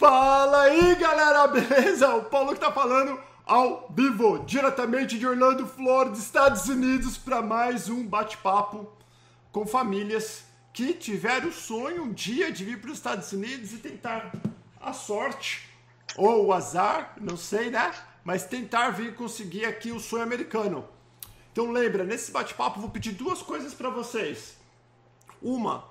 Fala aí, galera, beleza? O Paulo que tá falando ao vivo, diretamente de Orlando, Florida, Estados Unidos, para mais um bate-papo com famílias que tiveram o sonho um dia de vir para os Estados Unidos e tentar a sorte ou o azar, não sei, né? Mas tentar vir conseguir aqui o sonho americano. Então lembra, nesse bate-papo vou pedir duas coisas para vocês. Uma,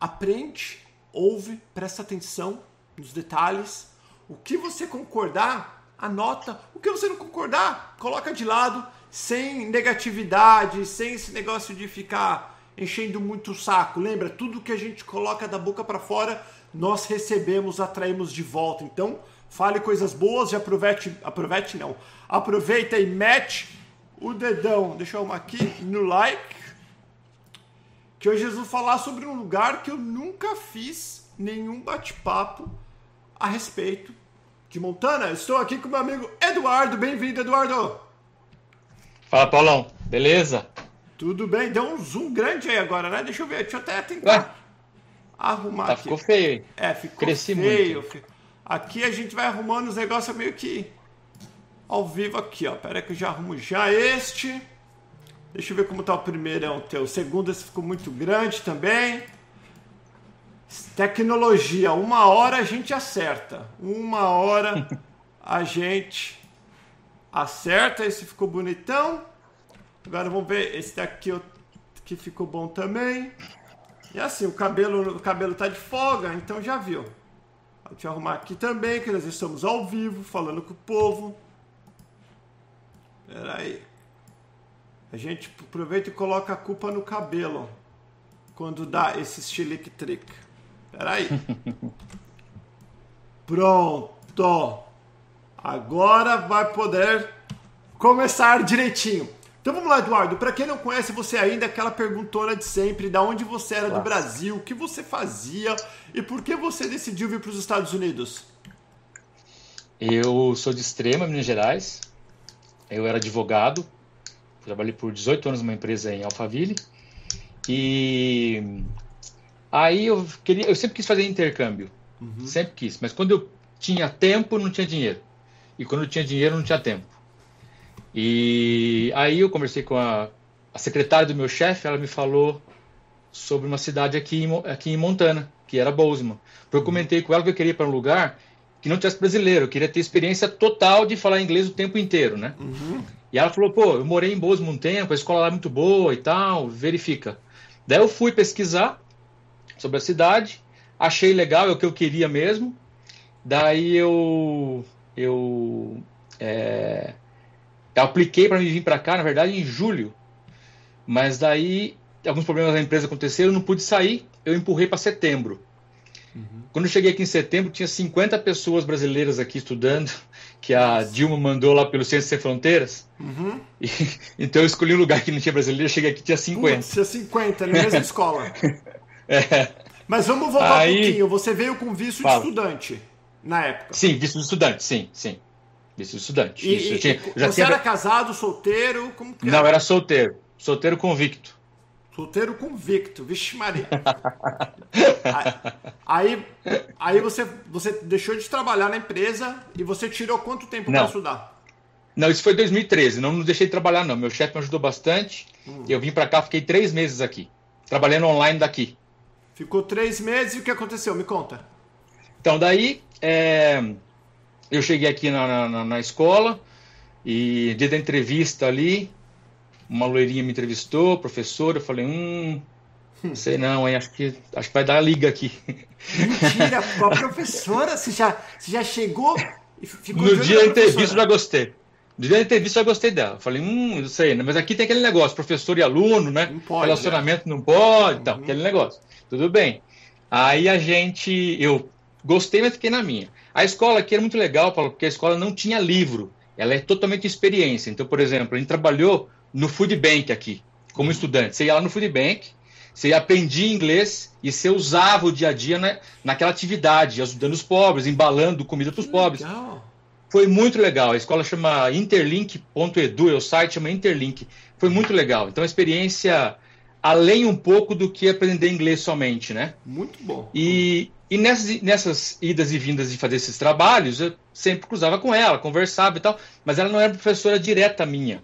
aprende, ouve, presta atenção nos detalhes. O que você concordar, anota. O que você não concordar, coloca de lado, sem negatividade, sem esse negócio de ficar enchendo muito o saco. Lembra, tudo que a gente coloca da boca para fora, nós recebemos, atraímos de volta. Então, fale coisas boas e aproveite, aproveite não. Aproveita e mete o dedão, deixa eu arrumar aqui, no like. Que hoje eu vou falar sobre um lugar que eu nunca fiz nenhum bate-papo a respeito de Montana. Estou aqui com meu amigo Eduardo. Bem-vindo, Eduardo. Fala, Paulão. Beleza? Tudo bem? Deu um zoom grande aí agora, né? Deixa eu ver. Deixa eu até tentar Ué? arrumar tá, aqui. Ficou feio? É, ficou Cresci feio. Muito. Aqui a gente vai arrumando os negócios meio que ao vivo aqui, ó. Pera aí que eu já arrumo já este. Deixa eu ver como tá o primeiro, o teu. O segundo esse ficou muito grande também. Tecnologia, uma hora a gente acerta. Uma hora a gente acerta. Esse ficou bonitão. Agora vamos ver esse daqui que ficou bom também. E assim, o cabelo, o cabelo tá de folga, então já viu. Deixa eu arrumar aqui também, que nós estamos ao vivo, falando com o povo. Pera aí. A gente aproveita e coloca a culpa no cabelo. Quando dá esse chilique trick. Peraí. Pronto. Agora vai poder começar direitinho. Então vamos lá, Eduardo. Para quem não conhece você ainda, aquela perguntona de sempre, da onde você era Nossa. do Brasil, o que você fazia e por que você decidiu vir para os Estados Unidos? Eu sou de Extrema, Minas Gerais. Eu era advogado. Trabalhei por 18 anos numa empresa em Alphaville. E Aí eu queria, eu sempre quis fazer intercâmbio, uhum. sempre quis. Mas quando eu tinha tempo, não tinha dinheiro. E quando eu tinha dinheiro, não tinha tempo. E aí eu conversei com a, a secretária do meu chefe, ela me falou sobre uma cidade aqui em, aqui em Montana, que era Bozeman. Eu comentei com ela que eu queria ir para um lugar que não tivesse brasileiro, eu queria ter experiência total de falar inglês o tempo inteiro, né? Uhum. E ela falou, pô, eu morei em Bozeman um tempo, a escola lá é muito boa e tal, verifica. Daí eu fui pesquisar sobre a cidade, achei legal, é o que eu queria mesmo. Daí eu eu, é, eu apliquei para vir para cá, na verdade, em julho. Mas daí alguns problemas da empresa aconteceram, eu não pude sair, eu empurrei para setembro. Uhum. Quando eu cheguei aqui em setembro, tinha 50 pessoas brasileiras aqui estudando, que a. Dilma mandou lá pelo Centro Sem Fronteiras. Uhum. E, então eu escolhi um lugar que não tinha brasileiro, cheguei aqui tinha 50. Putz, tinha 50, na mesma escola. É. Mas vamos voltar Aí... um pouquinho. Você veio com visto Fala. de estudante na época. Sim, visto de estudante, sim, sim. Visto de estudante. E, Isso, tinha, você tinha... era casado, solteiro? Como que Não, era solteiro. Solteiro convicto. Solteiro convicto, vixe Maria. aí, aí você, você deixou de trabalhar na empresa e você tirou quanto tempo para estudar? Não, isso foi 2013. Não, não deixei de trabalhar, não. Meu chefe me ajudou bastante. Hum. Eu vim para cá, fiquei três meses aqui, trabalhando online daqui. Ficou três meses e o que aconteceu? Me conta. Então, daí é, eu cheguei aqui na, na, na, escola e dia da entrevista ali, uma loirinha me entrevistou, professora, eu falei, hum, não sei não, hein, acho que, acho que vai dar a liga aqui. Mentira, a professora, você já, você já chegou e ficou No dia da entrevista eu já gostei. Dia da entrevista eu gostei dela. Falei, hum, não sei, mas aqui tem aquele negócio, professor e aluno, né? Não pode, Relacionamento não pode, então, uhum. aquele negócio. Tudo bem. Aí a gente. Eu gostei, mas fiquei na minha. A escola aqui era muito legal, Paulo, porque a escola não tinha livro. Ela é totalmente experiência. Então, por exemplo, a gente trabalhou no Food Bank aqui, como estudante. Você ia lá no Food Bank, você aprendia inglês e você usava o dia a dia na, naquela atividade, ajudando os pobres, embalando comida para os pobres. Foi muito legal. A escola chama interlink.edu, é o site chama Interlink. Foi muito legal. Então, a experiência além um pouco do que aprender inglês somente, né? Muito bom. E, e nessas, nessas idas e vindas de fazer esses trabalhos, eu sempre cruzava com ela, conversava e tal, mas ela não era professora direta minha.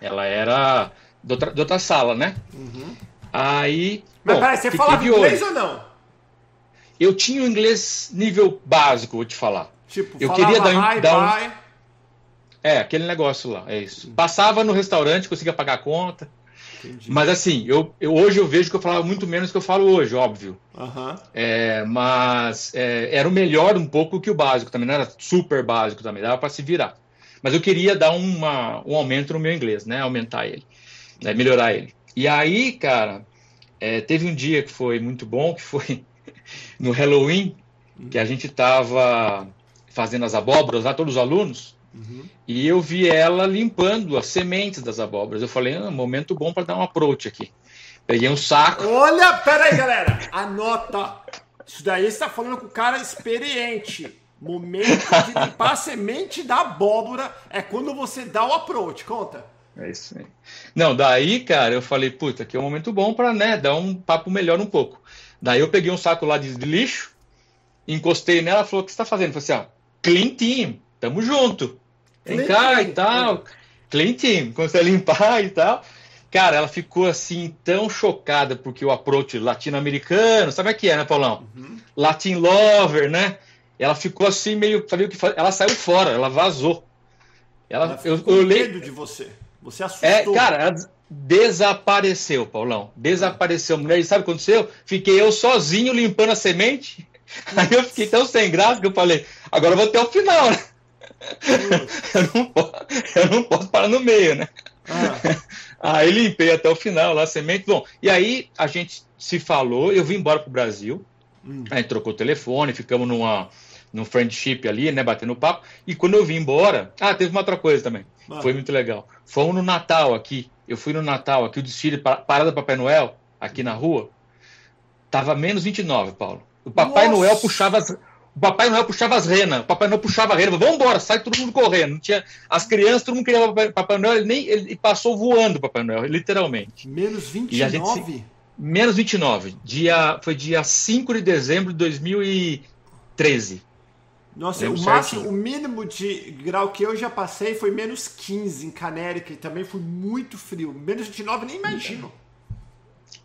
Ela era de outra, de outra sala, né? Uhum. Aí. Mas bom, peraí, você falava inglês ou não? Eu tinha o inglês nível básico, vou te falar. Tipo, Eu queria dar hi, dar um-. É, aquele negócio lá, é isso. Passava no restaurante, conseguia pagar a conta. Entendi. Mas assim, eu, eu- hoje eu vejo que eu falava muito menos do que eu falo hoje, óbvio. Aham. É, mas é, era o melhor um pouco que o básico também, não era super básico também, dava para se virar. Mas eu queria dar uma, um aumento no meu inglês, né? Aumentar ele, né? melhorar ele. E aí, cara, é, teve um dia que foi muito bom, que foi no Halloween, que a gente tava fazendo as abóboras lá, todos os alunos, Uhum. e eu vi ela limpando as sementes das abóboras. Eu falei, ah, momento bom para dar um approach aqui. Peguei um saco, Olha, pera aí, galera. Anota. Isso daí você tá falando com o cara experiente. Momento de limpar a semente da abóbora é quando você dá o approach. Conta. É isso aí. Não, daí, cara, eu falei, puta, aqui é um momento bom pra, né, dar um papo melhor um pouco. Daí eu peguei um saco lá de, lixo, encostei nela, falou, o que você tá fazendo? Eu falei assim, ó, clean team, tamo junto. Vem cá e tal. Clean team, comecei a limpar e tal. Cara, ela ficou assim, tão chocada, porque o approach latino-americano, sabe o que é, né, Paulão? Latin lover, né? Ela ficou assim, meio, sabia o que fazer? Ela saiu fora, ela vazou. Ela, Ela eu, ficou eu medo de você. Você assustou. é, cara, ela des- desapareceu, Paulão. Desapareceu. A mulher, e sabe o que aconteceu? Fiquei eu sozinho limpando a semente. Aí eu fiquei tão sem graça que eu falei, agora eu vou até o final, né? Eu não, posso, eu não posso parar no meio, né? Ah, Aí limpei até o final lá semente. Bom, e aí a gente se falou, eu vim embora pro Brasil. Hum. A gente trocou o telefone, ficamos numa, num friendship ali, né? Batendo papo. E quando eu vim embora. Ah, teve uma outra coisa também. Ah. Foi muito legal. Fomos no Natal aqui. Eu fui no Natal aqui, o desfile pa- Parada Papai Noel, aqui na rua. Tava menos 29, Paulo. O Papai Nossa! Noel puxava as. O Papai Noel puxava as renas, o Papai Noel puxava a rena, vamos embora, sai todo mundo correndo. Não tinha, as crianças, todo mundo queria o Papai, Papai Noel, ele nem ele passou voando o Papai Noel, literalmente. menos E a gente 29? Menos 29. Dia, foi dia 5 de dezembro de 2013. Nossa, Lembro o máximo, o mínimo de grau que eu já passei foi menos 15 em Canérica e também foi muito frio. Menos 29 nem imagino.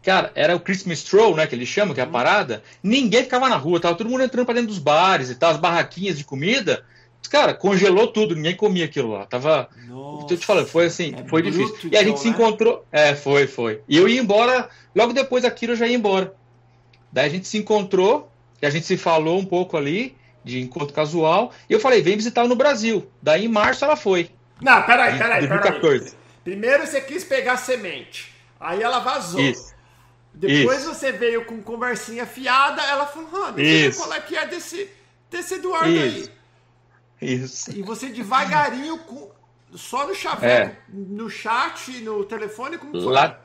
Cara, era o Christmas Stroll, né, que eles chamam, que é a parada. Ninguém ficava na rua, tava todo mundo entrando pra dentro dos bares e tal, as barraquinhas de comida. Cara, congelou tudo, ninguém comia aquilo lá. Tava. Nossa. Tô te falando, foi assim, É foi difícil. E a então, gente se né? encontrou. É, foi, foi. E eu ia embora, logo depois daquilo eu já ia embora. Daí a gente se encontrou, e a gente se falou um pouco ali, de encontro casual, e eu falei, vem visitar no Brasil. Daí em março ela foi. Não, peraí, peraí, peraí. 2014. Primeiro você quis pegar semente. Aí ela vazou. Isso. Depois Isso. você veio com conversinha fiada, ela falou, ah, deixa eu qual é que é desse, desse Eduardo Isso. aí. Isso. E você devagarinho, com, só no chaveco, É. no chat, no telefone, como foi? La-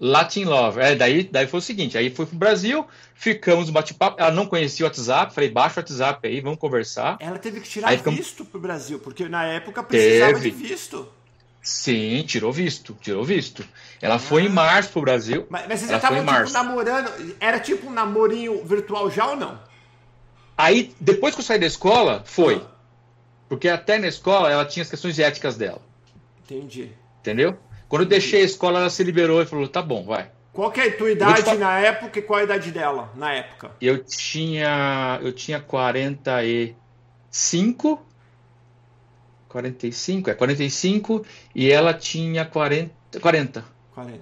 Latin Love. É, daí, daí foi o seguinte, aí fui pro Brasil, ficamos bate-papo, ela não conhecia o WhatsApp, falei, baixa o WhatsApp aí, vamos conversar. Ela teve que tirar Aí ficamos- visto pro Brasil, porque na época precisava Teve. de visto. Sim, tirou visto, tirou visto. Ela foi em março pro Brasil. Mas, mas vocês já estavam tipo, namorando. Era tipo um namorinho virtual já ou não? Aí, depois que eu saí da escola, foi. Ah. Porque até na escola ela tinha as questões éticas dela, Entendi. entendeu? Quando eu deixei a escola, ela se liberou e falou, tá bom, vai. Qual que é a tua idade falar- na época e qual a idade dela na época? Eu tinha, eu tinha 45, 45, é 45, e ela tinha 40, 40. 40.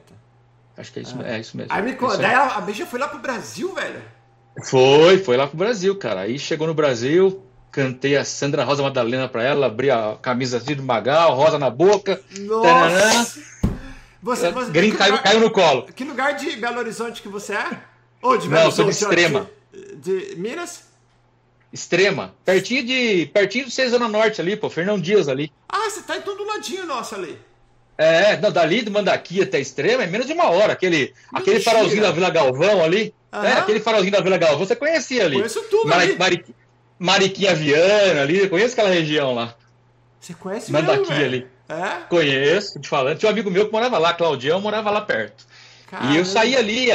Acho que é isso, é isso mesmo. Aí me daí ela- a bicha foi lá pro Brasil, velho. Foi, foi lá pro Brasil, cara. Aí chegou no Brasil, cantei a Sandra Rosa Madalena pra ela, abri a camisa assim do Magal, rosa na boca. Nossa! Você, você, que, caiu, caiu no colo. que lugar de Belo Horizonte que você é? Ou de Não, Belo sou de Horizonte? Extrema. De, de Minas? Extrema. Pertinho de. Pertinho de ser Zona Norte ali, pô. Fernão Dias ali. Ah, você tá em todo ladinho nosso ali. É, não, dali do Mandaqui até Extrema é menos de uma hora. Aquele, aquele farolzinho da Vila Galvão ali. Aham. É, aquele farolzinho da Vila Galvão. Você conhecia ali. Conheço tudo Mari- ali. Mari- Mariquinha Viana ali. Conheço aquela região lá. Você conhece Mandaqui mesmo, ali. É? Conheço, te falando. Tinha um amigo meu que morava lá, Claudião, morava lá perto. Caramba. E eu saí ali,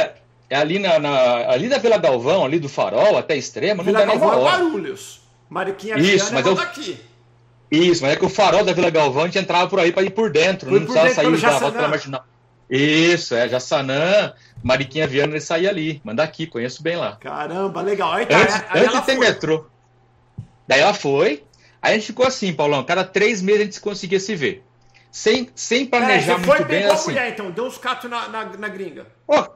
é ali, na, na, ali da Vila Galvão, ali do Farol, até Extrema, Vila não dá Galvão nem uma hora. É Barulhos. Mariquinha Isso, mas é eu... daqui. Isso, mas é que o farol da Vila Galvão a gente entrava por aí para ir por dentro, Foi não por precisava sair da rota pela marginal. Isso, é, Jaçanã, Mariquinha Viana, ele saía ali. Manda aqui, conheço bem lá. Caramba, legal. Aí, tá, antes, aí antes de ter metrô. Daí ela foi. Aí a gente ficou assim, Paulão, cada três meses a gente conseguia se ver. Sem, sem planejar é, muito foi bem. assim. mulher, então, deu uns catos na, na, na gringa. Ó,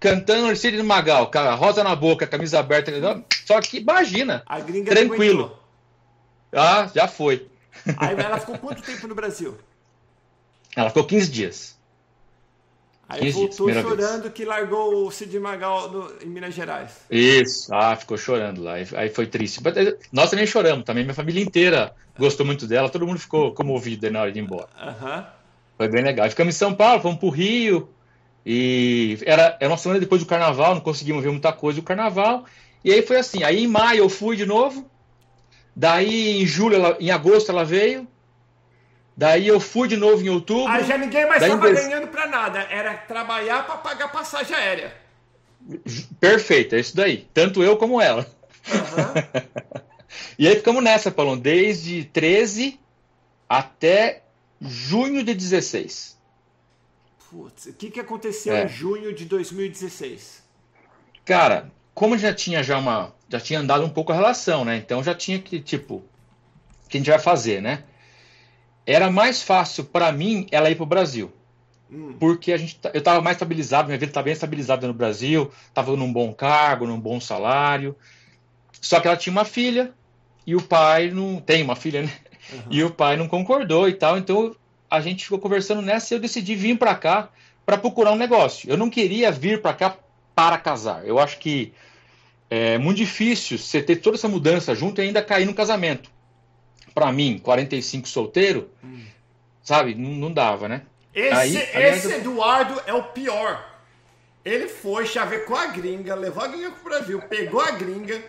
cantando Mercedes Magal, rosa na boca, camisa aberta. Só que imagina, a gringa tranquilo. Ah, já foi. Aí ela ficou quanto tempo no Brasil? Ela ficou 15 dias. Aí voltou dias, chorando vez. que largou o Cid Magal no, em Minas Gerais. Isso, ah, ficou chorando lá. Aí foi triste. Eh, nós também choramos, também. Minha família inteira gostou muito dela, todo mundo ficou comovido na hora de ir embora. Uhum. Foi bem legal. Ficamos em São Paulo, fomos pro Rio. E era, era uma semana depois do carnaval, não conseguimos ver muita coisa do carnaval. E aí foi assim. Aí em maio eu fui de novo. Daí em julho, ela, em agosto ela veio. Daí eu fui de novo em outubro. Aí já ninguém mais estava ganhando para nada. Era trabalhar para pagar passagem aérea. Perfeito, é isso daí. Tanto eu como ela. Uhum. e aí ficamos nessa, Paulo, desde 13 até junho de 16. Putz, o que, que aconteceu é. em junho de 2016? Cara, como já tinha já uma. Já tinha andado um pouco a relação, né? Então já tinha que, tipo, o que a gente vai fazer, né? era mais fácil para mim ela ir para o Brasil. Hum. Porque a gente, eu estava mais estabilizado, minha vida estava bem estabilizada no Brasil, estava num bom cargo, num bom salário. Só que ela tinha uma filha e o pai não. Tem uma filha, né? Uhum. E o pai não concordou e tal. Então a gente ficou conversando nessa e eu decidi vir para cá para procurar um negócio. Eu não queria vir para cá para casar. Eu acho que é muito difícil você ter toda essa mudança junto e ainda cair no casamento para mim, 45 solteiro, hum. sabe? Não, não, dava, né? Esse, Aí, esse Eduardo é o pior. Ele foi, chavecou a gringa, levou a gringa pro Brasil, pegou a gringa,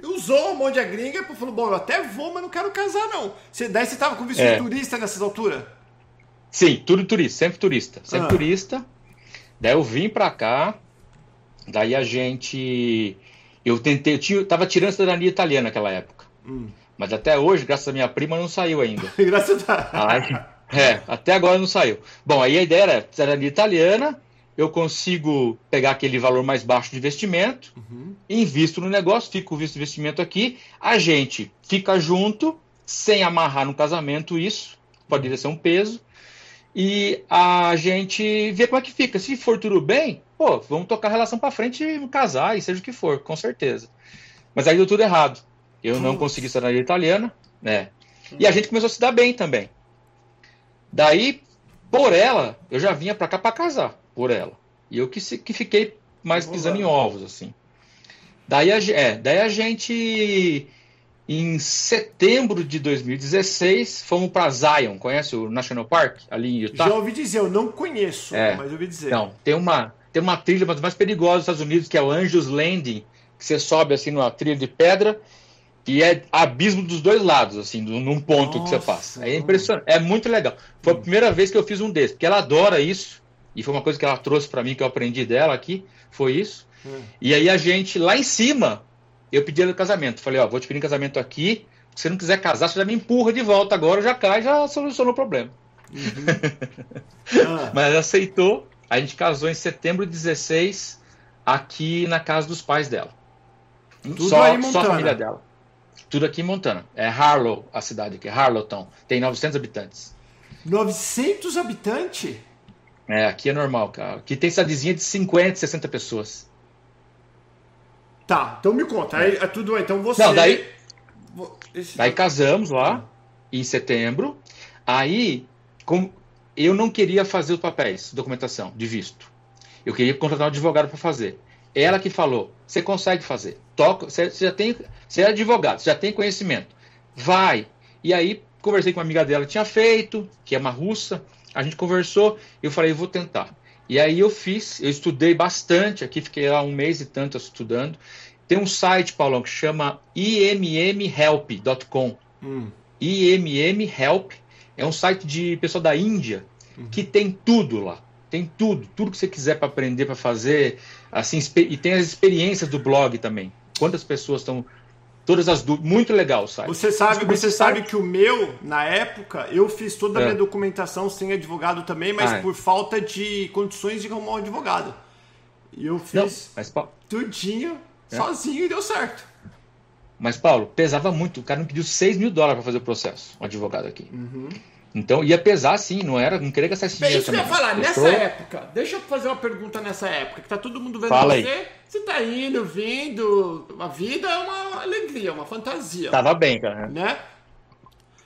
usou um monte de gringa e falou: Bom, eu até vou, mas não quero casar, não. Você, daí você tava com visto é. de turista nessas alturas? Sim, tudo turista, sempre turista. Sempre ah. turista. Daí eu vim pra cá, daí a gente. Eu tentei, eu tava tirando cidadania italiana naquela época. Hum. Mas até hoje, graças à minha prima, não saiu ainda. graças a Aí, É, até agora não saiu. Bom, aí a ideia era, era italiana, eu consigo pegar aquele valor mais baixo de investimento, uhum. invisto no negócio, fico com o visto de investimento aqui, a gente fica junto, sem amarrar no casamento isso, poderia ser um peso, e a gente vê como é que fica. Se for tudo bem, pô, vamos tocar a relação para frente e casar, e seja o que for, com certeza. Mas aí deu tudo errado. Eu não consegui cidadania italiana, né? E a gente começou a se dar bem também. Daí, por ela, eu já vinha para cá para casar, por ela. E eu que, que fiquei mais pisando em ovos, assim. Daí a, é, daí a gente, em setembro de 2016, fomos para Zion. Conhece o National Park, ali em Utah? Já ouvi dizer, eu não conheço, é, mas ouvi dizer. Não, tem uma, tem uma trilha uma das mais perigosas dos Estados Unidos, que é o Angel's Landing, que você sobe assim numa trilha de pedra e é abismo dos dois lados, assim, num ponto Nossa, que você passa. É impressionante, é muito legal. Foi a primeira vez que eu fiz um desses, porque ela adora isso, e foi uma coisa que ela trouxe para mim, que eu aprendi dela aqui, foi isso. Hum. E aí a gente, lá em cima, eu pedi ela casamento. Falei, ó, vou te pedir casamento aqui, se você não quiser casar, você já me empurra de volta agora, já cai, já solucionou o problema. Uhum. ah. Mas ela aceitou, a gente casou em setembro de 16, aqui na casa dos pais dela. Tudo só, aí só a família dela. Tudo aqui em Montana. É Harlow, a cidade aqui, Harlowton. Tem 900 habitantes. 900 habitantes? É, aqui é normal, cara. Aqui tem cidadezinha de 50, 60 pessoas. Tá, então me conta. Aí, é tudo Então você. Não, daí. Esse... Daí casamos lá, em setembro. Aí, como eu não queria fazer os papéis, documentação de visto. Eu queria contratar um advogado para fazer. Ela que falou: você consegue fazer. Toca, você, você já tem, você é advogado, você já tem conhecimento. Vai. E aí conversei com uma amiga dela que tinha feito, que é uma russa. A gente conversou, eu falei, vou tentar. E aí eu fiz, eu estudei bastante aqui, fiquei lá um mês e tanto estudando. Tem um site, Paulão, que chama immhelp.com. Hum. IMMHelp é um site de pessoa da Índia uhum. que tem tudo lá. tem tudo, tudo que você quiser para aprender, para fazer, assim, e tem as experiências do blog também. Quantas pessoas estão todas as dúvidas, muito legal o site. Você sabe, você sabe que o meu, na época, eu fiz toda a minha é. documentação sem advogado também, mas ah, é. por falta de condições de arrumar um advogado. E eu fiz Não, mas, tudinho é. sozinho e deu certo. Mas, Paulo, pesava muito. O cara me pediu 6 mil dólares para fazer o processo, um advogado aqui. Uhum. Então ia pesar sim, não era, não queria gastar esse dinheiro. Isso que eu ia falar, eu nessa época, deixa eu fazer uma pergunta nessa época, que tá todo mundo vendo Fala você, aí. você tá indo, vindo, a vida é uma alegria, uma fantasia. Tava bem, cara. Né?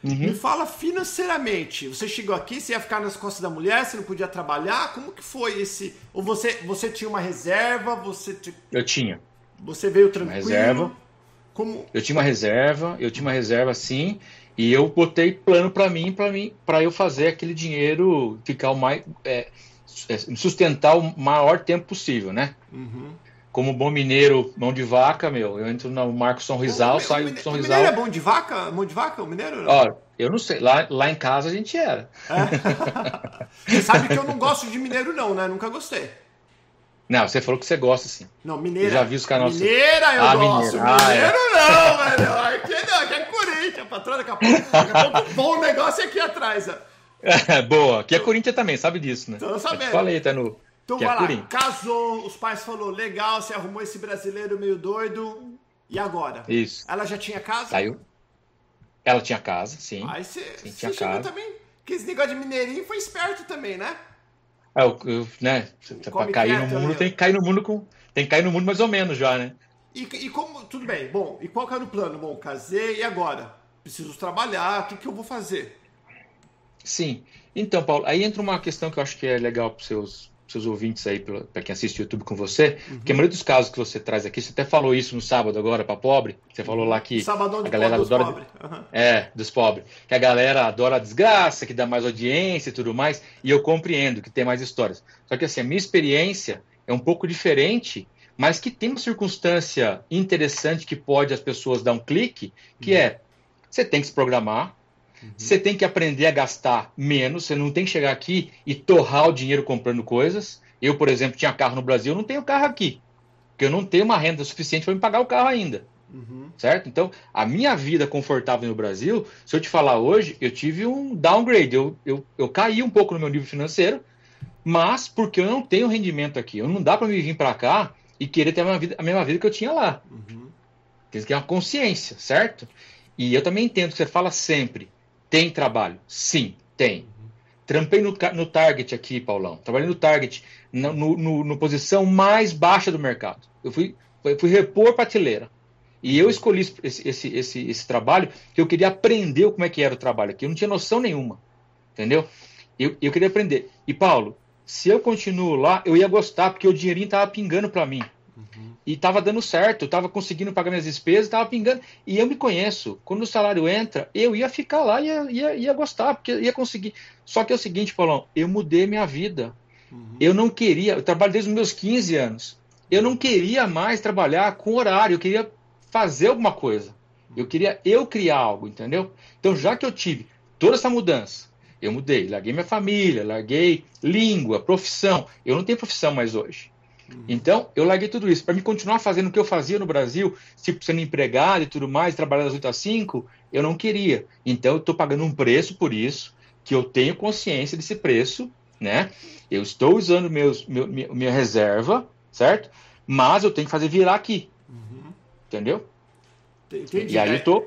Uhum. Me fala financeiramente, você chegou aqui, você ia ficar nas costas da mulher, você não podia trabalhar, como que foi esse... Ou você, você tinha uma reserva, você... Eu tinha. Você veio tranquilo? Uma reserva. Como... Eu tinha uma reserva, eu tinha uma reserva sim, e eu botei plano para mim, para mim, para eu fazer aquele dinheiro ficar o mais é, é, sustentar o maior tempo possível, né? Uhum. Como bom mineiro, mão de vaca, meu, eu entro no Marco São Rizal, o, saio do São Rizal. O mineiro é bom de vaca? Mão de vaca, o mineiro? Ó, eu não sei, lá, lá em casa a gente era. É. Você sabe que eu não gosto de mineiro não, né? Nunca gostei. Não, você falou que você gosta, sim. Não, mineira. Eu já vi os canais. Mineira eu ah, gosto. Mineira. Ah, mineiro é. não, velho. Aqui não, aqui é Corinthians, patrão. Daqui a pouco, daqui a pouco bom negócio aqui atrás. Ó. É, boa. Aqui é Corinthians também, sabe disso, né? Tô sabendo. Eu falei, tá no. Então que é vai é lá, casou, os pais falou legal, você arrumou esse brasileiro meio doido. E agora? Isso. Ela já tinha casa? Saiu. Ela tinha casa, sim. Aí você, sim, você tinha casa. também. Que esse negócio de mineirinho foi esperto também, né? É, eu, né? Pra cair no mundo, tem que cair no mundo com. Tem que cair no mundo mais ou menos já, né? E, e como. Tudo bem, bom, e qual que era o plano? Bom, casei e agora? Preciso trabalhar, o que, que eu vou fazer? Sim. Então, Paulo, aí entra uma questão que eu acho que é legal para os seus seus ouvintes aí, para quem assiste o YouTube com você, uhum. que a maioria dos casos que você traz aqui, você até falou isso no sábado agora para pobre, você falou lá que Sabadão a galera dos adora pobre. uhum. é dos pobres, que a galera adora a desgraça, que dá mais audiência e tudo mais, e eu compreendo que tem mais histórias. Só que assim, a minha experiência é um pouco diferente, mas que tem uma circunstância interessante que pode as pessoas dar um clique, que uhum. é você tem que se programar, Uhum. Você tem que aprender a gastar menos, você não tem que chegar aqui e torrar o dinheiro comprando coisas. Eu, por exemplo, tinha carro no Brasil, eu não tenho carro aqui, porque eu não tenho uma renda suficiente para me pagar o carro ainda. Uhum. Certo? Então, a minha vida confortável no Brasil, se eu te falar hoje, eu tive um downgrade, eu, eu, eu caí um pouco no meu nível financeiro, mas porque eu não tenho rendimento aqui. Eu não dá para me vir para cá e querer ter a mesma, vida, a mesma vida que eu tinha lá. Uhum. Tem que ter uma consciência, certo? E eu também entendo que você fala sempre. Tem trabalho? Sim, tem. Trampei no, no Target aqui, Paulão. Trabalhei no Target, no, no, no posição mais baixa do mercado. Eu fui, fui repor prateleira. E eu escolhi esse, esse, esse, esse trabalho que eu queria aprender como é que era o trabalho aqui. Eu não tinha noção nenhuma. Entendeu? Eu, eu queria aprender. E, Paulo, se eu continuo lá, eu ia gostar, porque o dinheirinho estava pingando para mim. Uhum. E estava dando certo, estava conseguindo pagar minhas despesas, estava pingando. E eu me conheço. Quando o salário entra, eu ia ficar lá e ia, ia, ia, gostar, porque ia conseguir. Só que é o seguinte, Paulão, eu mudei minha vida. Uhum. Eu não queria, eu trabalho desde os meus 15 anos. Eu não queria mais trabalhar com horário, eu queria fazer alguma coisa. Eu queria eu criar algo, entendeu? Então, já que eu tive toda essa mudança, eu mudei, larguei minha família, larguei língua, profissão. Eu não tenho profissão mais hoje. Então, eu larguei tudo isso. Para me continuar fazendo o que eu fazia no Brasil, tipo sendo empregado e tudo mais, trabalhando das 8 às 5, eu não queria. Então, eu estou pagando um preço por isso, que eu tenho consciência desse preço, né? Eu estou usando meus, meu, minha reserva, certo? Mas eu tenho que fazer virar aqui. Uhum. Entendeu? Entendi. E aí eu tô,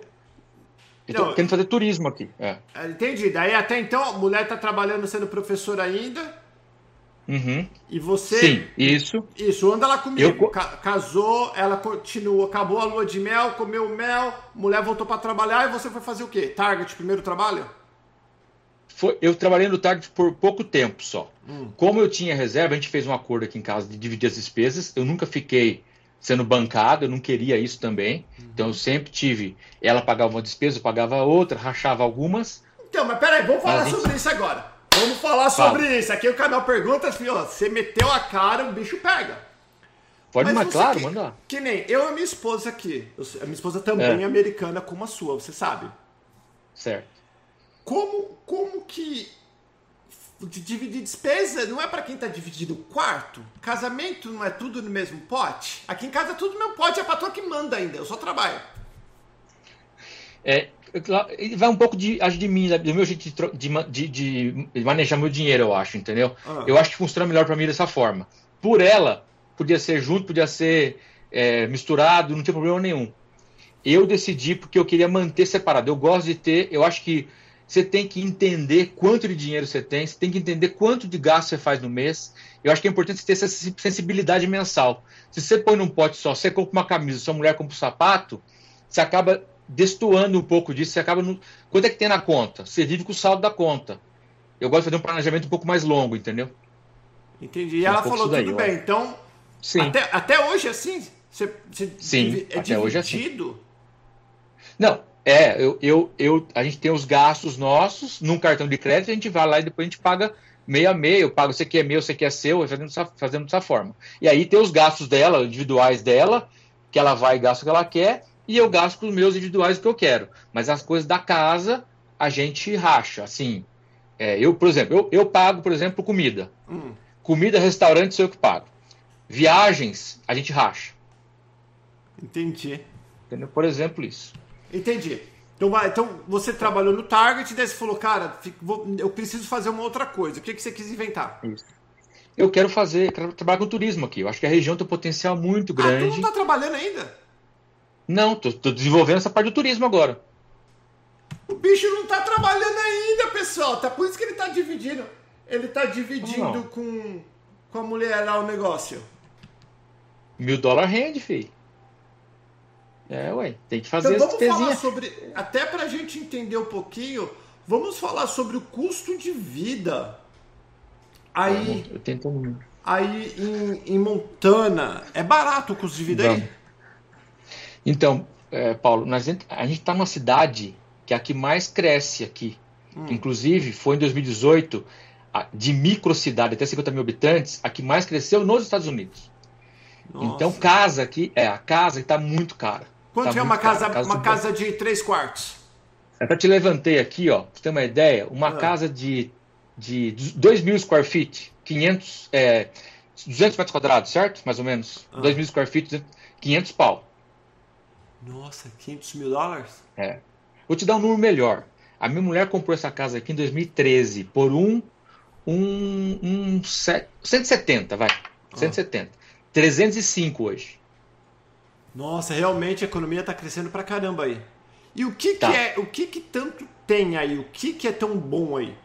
eu tô querendo fazer turismo aqui. É. é. Entendi. Daí até então, a mulher está trabalhando sendo professora ainda Uhum. E você. Sim, isso. Isso, anda lá comigo. Eu... casou, ela continuou, acabou a lua de mel, comeu mel, mulher voltou para trabalhar e você foi fazer o quê? Target, primeiro trabalho? Foi, eu trabalhei no Target por pouco tempo só. Hum. Como eu tinha reserva, a gente fez um acordo aqui em casa de dividir as despesas. Eu nunca fiquei sendo bancado, eu não queria isso também. Uhum. Então eu sempre tive. Ela pagava uma despesa, eu pagava outra, rachava algumas. Então, mas peraí, vamos falar sobre isso agora. Vamos falar sobre Fala. isso. Aqui o canal pergunta assim, ó, você meteu a cara, o bicho pega. Pode, mas, claro, que, manda. Que nem eu e minha esposa aqui. Eu, a minha esposa também é. é americana como a sua, você sabe. Certo. Como, como que dividir despesa não é para quem tá dividindo quarto. Casamento não é tudo no mesmo pote. Aqui em casa é tudo no mesmo pote, é a patroa que manda ainda, eu só trabalho. É, vai um pouco de, de mim, do meu jeito de, de, de manejar meu dinheiro, eu acho, entendeu? Ah. Eu acho que funciona melhor para mim dessa forma. Por ela, podia ser junto, podia ser é, misturado, não tinha problema nenhum. Eu decidi porque eu queria manter separado. Eu gosto de ter, eu acho que você tem que entender quanto de dinheiro você tem, você tem que entender quanto de gasto você faz no mês. Eu acho que é importante você ter essa sensibilidade mensal. Se você põe num pote só, você compra uma camisa, sua mulher compra um sapato, você acaba destoando um pouco disso, você acaba. No... Quanto é que tem na conta? Você vive com o saldo da conta. Eu gosto de fazer um planejamento um pouco mais longo, entendeu? Entendi. E ela falou daí, tudo bem. Então, Sim. Até, até hoje é assim? Você, você Sim, é até hoje é assim. Não, é, eu, eu, eu, a gente tem os gastos nossos num cartão de crédito, a gente vai lá e depois a gente paga meio a meio, eu pago você que é meu, você que é seu, fazendo dessa, fazendo dessa forma. E aí tem os gastos dela, individuais dela, que ela vai e gasta o que ela quer, e eu gasto com os meus individuais o que eu quero. Mas as coisas da casa a gente racha, assim. É, eu, por exemplo, eu, eu pago, por exemplo, comida. Hum. Comida, restaurante, sou eu que pago. Viagens, a gente racha. Entendi. Entendeu? Por exemplo, isso. Entendi. Então, então você trabalhou no Target e daí você falou, cara, eu preciso fazer uma outra coisa. O que, que você quis inventar? Isso. Eu quero fazer, quero trabalhar com turismo aqui. Eu acho que a região tem um potencial muito grande. Ah, tu não tá trabalhando ainda? Não, tô, tô, desenvolvendo essa parte do turismo agora. O bicho não tá trabalhando ainda, pessoal. Tá por isso que ele tá dividindo. Ele tá dividindo com, com a mulher lá o negócio. Mil dólar rende, filho. É, ué, tem que fazer então, vamos falar sobre, até pra gente entender um pouquinho, vamos falar sobre o custo de vida. Aí, eu tento... aí em, em Montana, é barato o custo de vida vamos. aí? Então, é, Paulo, nós, a gente está numa cidade que é a que mais cresce aqui. Hum. Inclusive, foi em 2018, de microcidade até 50 mil habitantes, a que mais cresceu nos Estados Unidos. Nossa. Então, casa aqui, é, a casa está muito cara. Quanto tá é uma casa, casa, uma casa de três quartos? Até te levantei aqui, ó, pra você ter uma ideia, uma ah. casa de, de 2 mil square feet, 500, é, 200 metros quadrados, certo? Mais ou menos. Ah. 2 mil square feet, 500 pau. Nossa, 500 mil dólares? É. Vou te dar um número melhor. A minha mulher comprou essa casa aqui em 2013 por um, um, um 170, vai. Ah. 170. 305 hoje. Nossa, realmente a economia está crescendo pra caramba aí. E o que, tá. que é, o que, que tanto tem aí? O que, que é tão bom aí?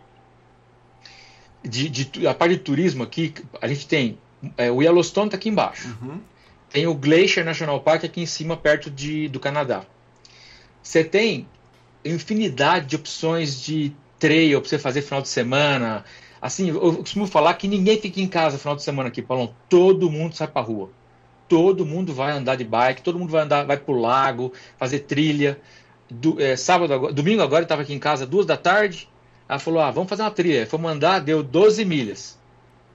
De, de, a parte de turismo aqui, a gente tem é, o Yellowstone está aqui embaixo. Uhum. Tem o Glacier National Park aqui em cima, perto de, do Canadá. Você tem infinidade de opções de trail para você fazer final de semana. Assim, eu costumo falar que ninguém fica em casa final de semana aqui, Paulo. Todo mundo sai para rua. Todo mundo vai andar de bike, todo mundo vai andar, vai pro lago, fazer trilha. Do, é, sábado, agora, domingo agora, estava aqui em casa, duas da tarde. Ela falou: ah, vamos fazer uma trilha. Fomos andar, deu 12 milhas.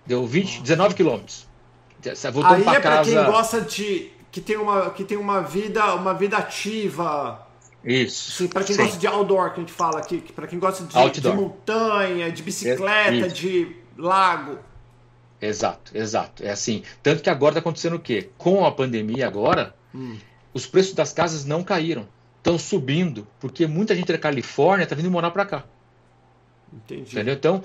Deu 20, 19 quilômetros. Aí pra é para quem gosta de que tem uma que tem uma vida uma vida ativa. Isso. Assim, para quem sim. gosta de outdoor, que a gente fala aqui, para quem gosta de, de, montanha, de bicicleta, Isso. de lago. Exato, exato. É assim. Tanto que agora está acontecendo o quê? Com a pandemia agora, hum. os preços das casas não caíram. Estão subindo, porque muita gente da Califórnia está vindo morar para cá. Entendi. Entendeu? Então,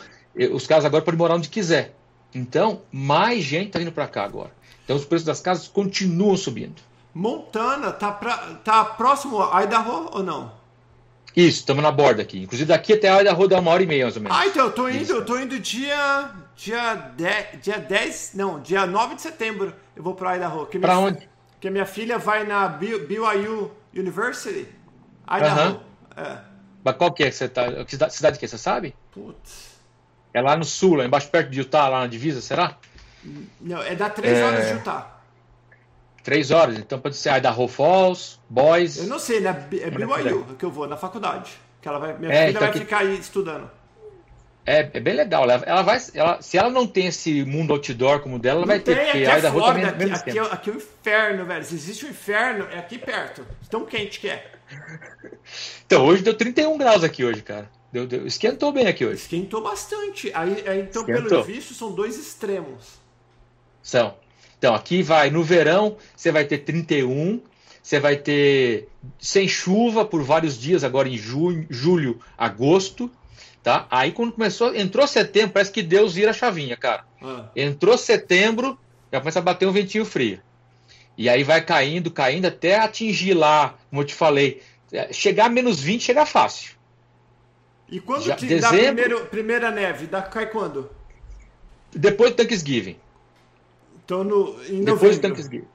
os caras agora podem morar onde quiser. Então, mais gente está vindo para cá agora. Então, os preços das casas continuam subindo. Montana tá, pra, tá próximo a Idaho ou não? Isso, estamos na borda aqui. Inclusive, daqui até a Idaho dá uma hora e meia, mais ou menos. Ah, então, eu tô indo, eu tô indo dia, dia, 10, dia 10, não, dia 9 de setembro eu vou pra Idaho. Que pra minha, onde? Porque minha filha vai na BYU University, Idaho. É. Mas qual que é que você tá? Que cidade que é, você sabe? Putz. É lá no sul, lá embaixo, perto de Utah, lá na divisa, será? Não, é da 3 é... horas de Utah. Três horas, então pode ser Idaho Falls, Boys. Eu não sei, né? É BYU que eu vou, na faculdade. Que ela vai, minha é, filha então vai que... ficar aí estudando. É, é bem legal. Ela, ela vai, ela, se ela não tem esse mundo outdoor como o dela, ela não vai ter. Porque aqui é Idaho Florida, também, aqui, aqui, é, aqui é o inferno, velho. Se existe o um inferno, é aqui perto. Tão quente que é. Então, hoje deu 31 graus aqui hoje, cara. Deu, deu. Esquentou bem aqui hoje. Esquentou bastante. Aí, aí então, Esquentou. pelo visto, são dois extremos. São. Então, aqui vai, no verão, você vai ter 31, você vai ter sem chuva por vários dias, agora em junho, julho, agosto, tá? Aí quando começou, entrou setembro, parece que Deus vira a chavinha, cara. Ah. Entrou setembro, já começa a bater um ventinho frio. E aí vai caindo, caindo, até atingir lá, como eu te falei, é, chegar a menos 20 chega fácil. E quando já, te dezembro, dá primeiro, primeira neve? Dá, cai quando? Depois do Thanksgiving. Então no, em depois do Thanksgiving.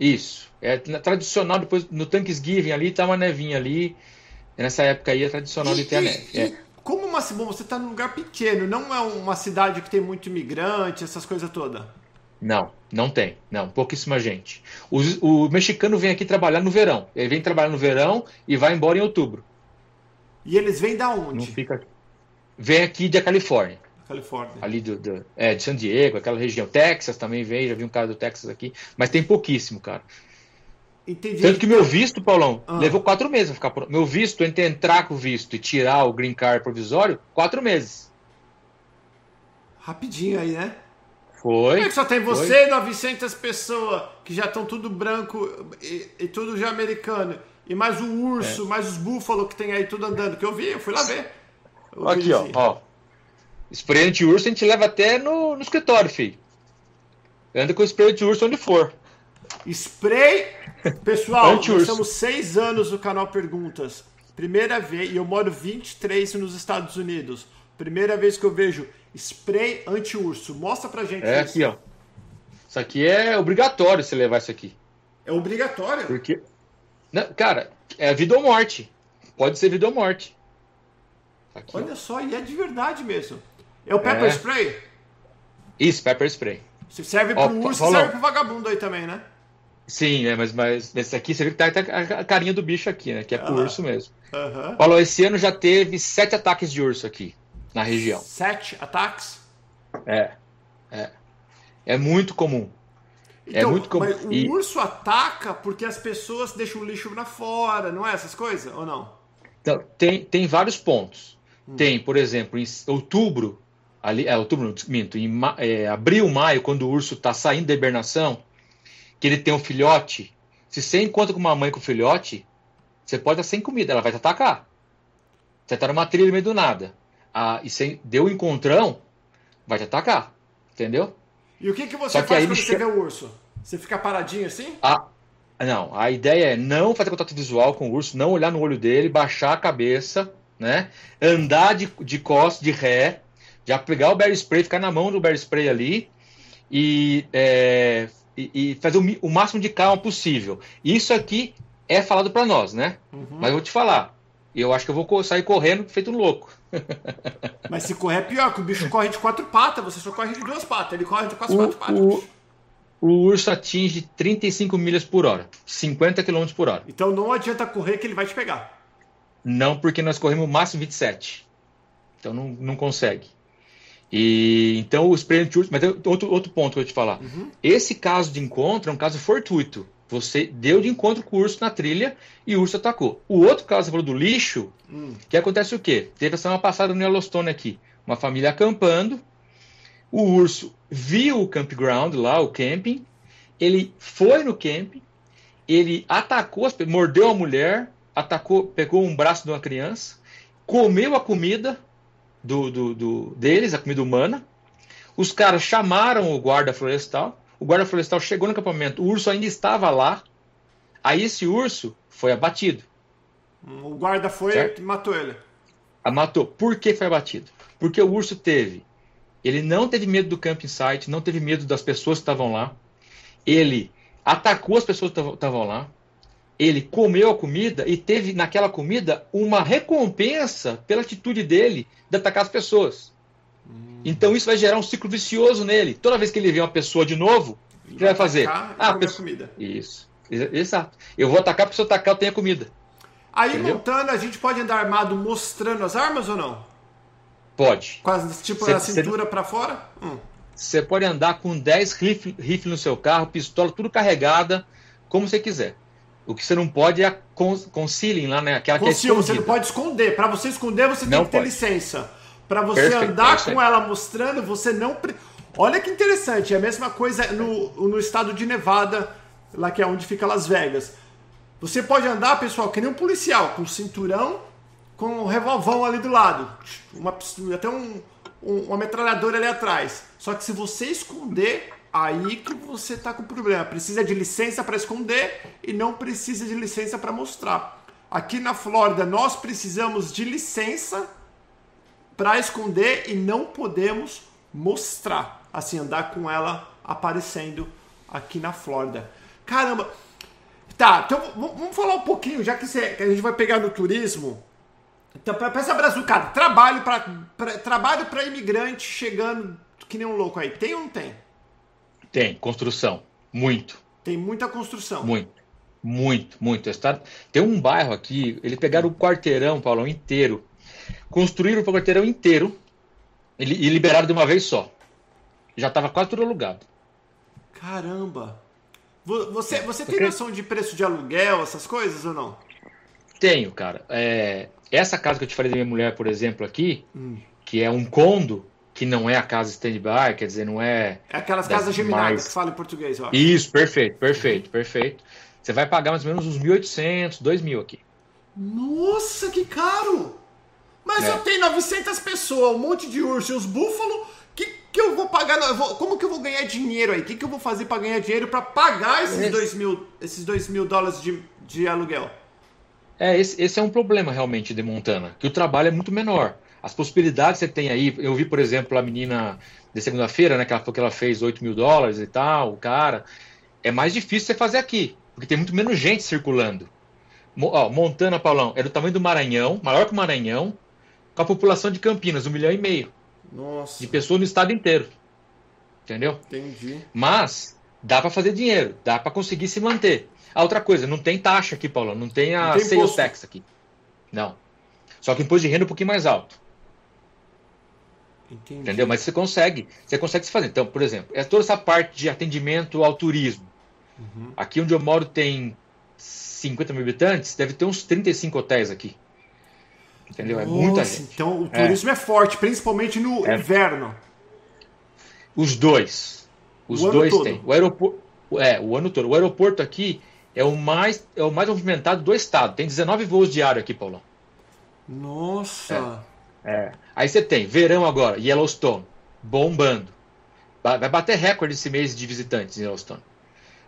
Isso. É tradicional, depois no Thanksgiving ali tá uma nevinha ali. Nessa época aí é tradicional e, de ter a neve. E, é. Como uma, bom, você está num lugar pequeno, não é uma cidade que tem muito imigrante, essas coisas todas? Não, não tem. Não, pouquíssima gente. O, o, mexicano vem aqui trabalhar no verão. Ele vem trabalhar no verão e vai embora em outubro. E eles vêm da onde? Não fica. Vem aqui da Califórnia. Califórnia. Ali do, do, é, de San Diego, aquela região. Texas também vem, já vi um cara do Texas aqui. Mas tem pouquíssimo, cara. Entendi. Tanto que meu visto, Paulão, ah. levou quatro meses a ficar por... Meu visto, entre entrar com o visto e tirar o green card provisório, quatro meses. Rapidinho aí, né? Foi. Como é que só tem você e 900 pessoas que já estão tudo branco e, e, tudo já americano? E mais o urso, é. mais os búfalos que tem aí tudo andando, que eu vi, eu fui lá ver. Aqui, ó, ó. Spray anti-urso a gente leva até no, no escritório, filho. Anda com spray anti-urso onde for. Spray. Pessoal, nós estamos seis anos no canal Perguntas. Primeira vez, e eu moro 23 nos Estados Unidos. Primeira vez que eu vejo spray anti-urso. Mostra pra gente é isso. aqui, ó. Isso aqui é obrigatório você levar isso aqui. É obrigatório? Porque. Não, cara, é vida ou morte. Pode ser vida ou morte. Aqui, Olha ó. só, e é de verdade mesmo. É o pepper é. spray? Isso, pepper spray. Se serve pro ó, urso, serve pro vagabundo aí também, né? Sim, é, mas, mas esse aqui, você viu que tá, tá a carinha do bicho aqui, né? Que é pro uhum. urso mesmo. Uhum. Paulo, esse ano já teve sete ataques de urso aqui na região. Sete ataques? É. É, é muito comum. É então, é muito comum. Mas o e... urso ataca porque as pessoas deixam o lixo na fora, não é essas coisas? Ou não? Então, tem, tem vários pontos. Hum. Tem, por exemplo, em outubro, ali, é outubro, minto, em é, abril, maio, quando o urso está saindo da hibernação, que ele tem um filhote, se você encontra com uma mãe com filhote, você pode estar sem comida, ela vai te atacar. Você está numa trilha no meio do nada. Ah, e você deu um encontrão, vai te atacar. Entendeu? E o que, que você que faz quando você vê o urso? Você fica paradinho assim? Ah, não, a ideia é não fazer contato visual com o urso, não olhar no olho dele, baixar a cabeça, né? Andar de, de costas, de ré, já pegar o bear spray, ficar na mão do bear spray ali e é, e, e fazer o, o, máximo de calma possível. Isso aqui é falado para nós, né? Uhum. Mas eu vou te falar, eu acho que eu vou sair correndo feito um louco. Mas se correr é pior, que o bicho corre de quatro patas, você só corre de duas patas, ele corre de quase o, quatro patas. O, o urso atinge 35 milhas por hora, 50 km por hora. Então não adianta correr que ele vai te pegar. Não, porque nós corremos o máximo 27. Então não, não consegue. E então o spray anti-urso. Mas tem outro, outro ponto que eu vou te falar. Uhum. Esse caso de encontro é um caso fortuito. Você deu de encontro com o urso na trilha e o urso atacou. O outro caso, você falou do lixo, hum. que acontece o quê? Teve a semana passada no Yellowstone aqui. Uma família acampando, o urso viu o campground lá, o camping, ele foi no camping, ele atacou, mordeu a mulher, atacou, pegou um braço de uma criança, comeu a comida, do, do, do, deles, a comida humana. Os caras chamaram o guarda florestal. O guarda florestal chegou no acampamento. O urso ainda estava lá. Aí esse urso foi abatido. O guarda foi certo? e matou ele. A matou. Por que foi abatido? Porque o urso teve. Ele não teve medo do camping site, não teve medo das pessoas que estavam lá. Ele atacou as pessoas que estavam lá ele comeu a comida e teve naquela comida uma recompensa pela atitude dele de atacar as pessoas. Hum. Então isso vai gerar um ciclo vicioso nele. Toda vez que ele vê uma pessoa de novo, o que vai fazer? Ah, pessoa... comida. Isso. Exato. Eu vou atacar para se eu atacar eu tenho comida. Aí Entendeu? montando, a gente pode andar armado mostrando as armas ou não? Pode. Quase tipo cê, na cintura para fora? Você hum. pode andar com 10 rifles rifle no seu carro, pistola tudo carregada, como você quiser. O que você não pode é a concealing lá, né? Aquela Conceal, que é você não pode esconder. Para você esconder, você não tem que ter pode. licença. Para você Perfeito, andar com ela mostrando, você não. Olha que interessante, é a mesma coisa no, no estado de Nevada, lá que é onde fica Las Vegas. Você pode andar, pessoal, que nem um policial, com cinturão, com um revolvão ali do lado, uma até um, um, uma metralhadora ali atrás. Só que se você esconder, aí que você tá com problema. Precisa de licença para esconder e não precisa de licença para mostrar. Aqui na Flórida nós precisamos de licença para esconder e não podemos mostrar, assim andar com ela aparecendo aqui na Flórida. Caramba. Tá, então vamos falar um pouquinho, já que, você, que a gente vai pegar no turismo. Então, para essa brazucada, trabalho para trabalho para imigrante chegando que nem um louco aí. Tem ou não tem? Tem, construção. Muito. Tem muita construção. Muito. Muito, muito. Tem um bairro aqui, eles pegaram o quarteirão, Paulão, inteiro. Construíram o quarteirão inteiro e liberaram de uma vez só. Já estava quase tudo alugado. Caramba! Você, é, você tem noção de preço de aluguel, essas coisas ou não? Tenho, cara. É, essa casa que eu te falei da minha mulher, por exemplo, aqui, hum. que é um condo, que não é a casa stand-by, quer dizer, não é. É aquelas casas geminadas mais... que falam em português, ó. Isso, perfeito, perfeito, perfeito. Você vai pagar mais ou menos uns 1.800, 2.000 aqui. Nossa, que caro! Mas é. eu tenho 900 pessoas, um monte de urso e os búfalos. Que, que eu vou pagar? Eu vou, como que eu vou ganhar dinheiro aí? O que, que eu vou fazer para ganhar dinheiro para pagar esses 2 mil, esses dois mil dólares de, de aluguel? É, esse, esse é um problema realmente de Montana, que o trabalho é muito menor as possibilidades que você tem aí. Eu vi, por exemplo, a menina de segunda-feira, né, que ela falou que ela fez 8 mil dólares e tal, o cara. É mais difícil você fazer aqui, porque tem muito menos gente circulando. Ó, Montana, Paulão, é do tamanho do Maranhão, maior que o Maranhão, com a população de Campinas, um milhão e meio. Nossa. De pessoas no estado inteiro. Entendeu? Entendi. Mas dá para fazer dinheiro, dá para conseguir se manter. A outra coisa, não tem taxa aqui, Paulão, não tem a não tem sales tax aqui. Não. Só que imposto de renda é um pouquinho mais alto. Entendi. Entendeu? Mas você consegue, você consegue se fazer. Então, por exemplo, é toda essa parte de atendimento ao turismo. Uhum. Aqui onde eu moro tem 50 mil habitantes, deve ter uns 35 hotéis aqui. Entendeu? Nossa, é muita gente. Então o turismo é, é forte, principalmente no é. inverno. Os dois. Os o dois têm. O aeroporto. É, o ano todo. O aeroporto aqui é o mais, é o mais movimentado do estado. Tem 19 voos diários aqui, Paulão. Nossa! É. é. Aí você tem verão agora, Yellowstone, bombando. Vai bater recorde esse mês de visitantes em Yellowstone.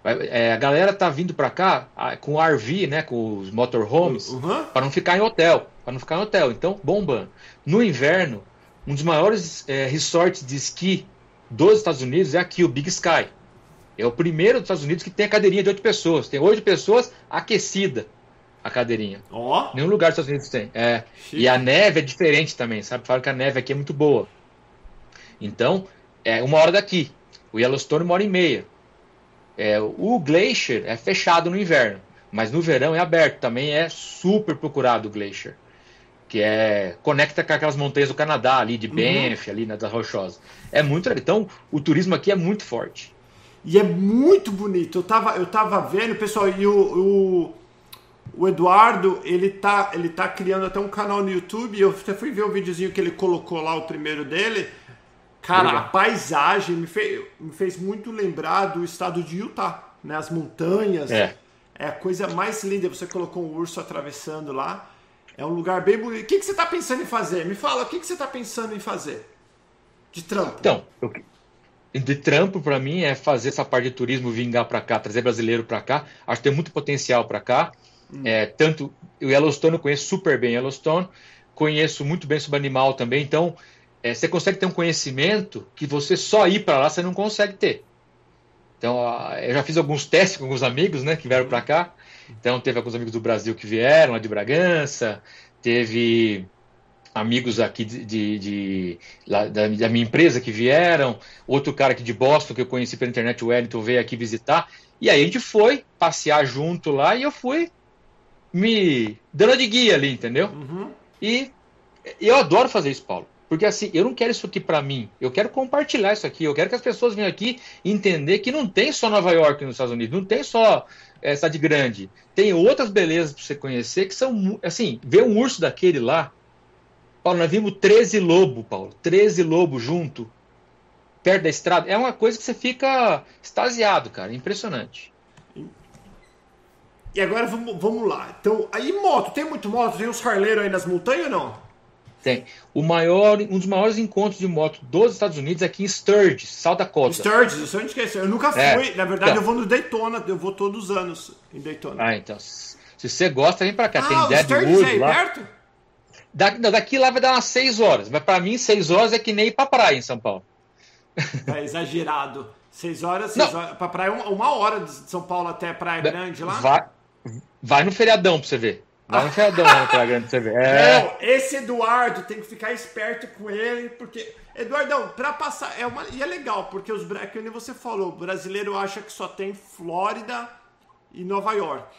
É, a galera tá vindo para cá com o RV, né, com os motorhomes, uhum. para não ficar em hotel, para não ficar em hotel. Então, bombando. No inverno, um dos maiores é, resorts de esqui dos Estados Unidos é aqui, o Big Sky. É o primeiro dos Estados Unidos que tem a cadeirinha de oito pessoas. Tem oito pessoas aquecida a cadeirinha. Oh. Nenhum lugar dos Estados Unidos tem. É. E a neve é diferente também, sabe? Falaram que a neve aqui é muito boa. Então, é uma hora daqui. O Yellowstone uma hora e meia. É, o Glacier é fechado no inverno, mas no verão é aberto. Também é super procurado o Glacier. Que é conecta com aquelas montanhas do Canadá, ali de uhum. Banff, uhum. ali na da Rochosa. É muito Então, o turismo aqui é muito forte. E é muito bonito. Eu tava, eu tava vendo, pessoal, e o, o o Eduardo, ele tá, ele tá criando até um canal no YouTube. Eu até fui ver o videozinho que ele colocou lá, o primeiro dele. Cara, Obrigado. a paisagem me fez, me fez muito lembrar do estado de Utah, né? As montanhas. É. É a coisa mais linda. Você colocou um urso atravessando lá. É um lugar bem bonito. O que, que você está pensando em fazer? Me fala, o que, que você está pensando em fazer? De trampo. Então, eu, de trampo para mim é fazer essa parte de turismo vingar para cá, trazer brasileiro para cá. Acho que tem muito potencial para cá. Hum. É, tanto o Yellowstone eu conheço super bem Yellowstone, conheço muito bem sobre animal também, então é, você consegue ter um conhecimento que você só ir para lá você não consegue ter. Então, eu já fiz alguns testes com alguns amigos, né, que vieram para cá. Então, teve alguns amigos do Brasil que vieram, lá de Bragança, teve amigos aqui de, de, de lá, da, da, minha empresa que vieram, outro cara aqui de Boston que eu conheci pela internet, o Wellington, veio aqui visitar. E aí a gente foi passear junto lá e eu fui me dando de guia ali, entendeu? Uhum. E eu adoro fazer isso, Paulo. Porque assim, eu não quero isso aqui para mim. Eu quero compartilhar isso aqui. Eu quero que as pessoas venham aqui entender que não tem só Nova York nos Estados Unidos, não tem só é, cidade grande. Tem outras belezas para você conhecer que são, assim, ver um urso daquele lá. Paulo, nós vimos 13 lobos, Paulo. 13 lobos junto, perto da estrada. É uma coisa que você fica extasiado, cara. Impressionante. E agora vamos, vamos lá. Então, aí moto, tem muito moto? Tem uns carleiros aí nas montanhas ou não? Tem. O maior, um dos maiores encontros de moto dos Estados Unidos é aqui em Sturgis, South Dakota. Sturgis, isso eu esqueci. Eu nunca é. fui. É. Na verdade, então. eu vou no Daytona. Eu vou todos os anos em Daytona. Ah, então. Se você gosta, vem pra cá. Ah, Tem Deadwood é lá. perto? Da, daqui lá vai dar umas 6 horas. Mas pra mim, 6 horas é que nem ir pra praia em São Paulo. É exagerado. 6 horas, 6 horas. Pra praia, uma, uma hora de São Paulo até Praia Grande lá? Vai, vai no feriadão pra você ver. No feriadão lá pra grande ver. É. Não, esse Eduardo tem que ficar esperto com ele, porque. Eduardão, pra passar. É uma, e é legal, porque os. É que você falou, o brasileiro acha que só tem Flórida e Nova York.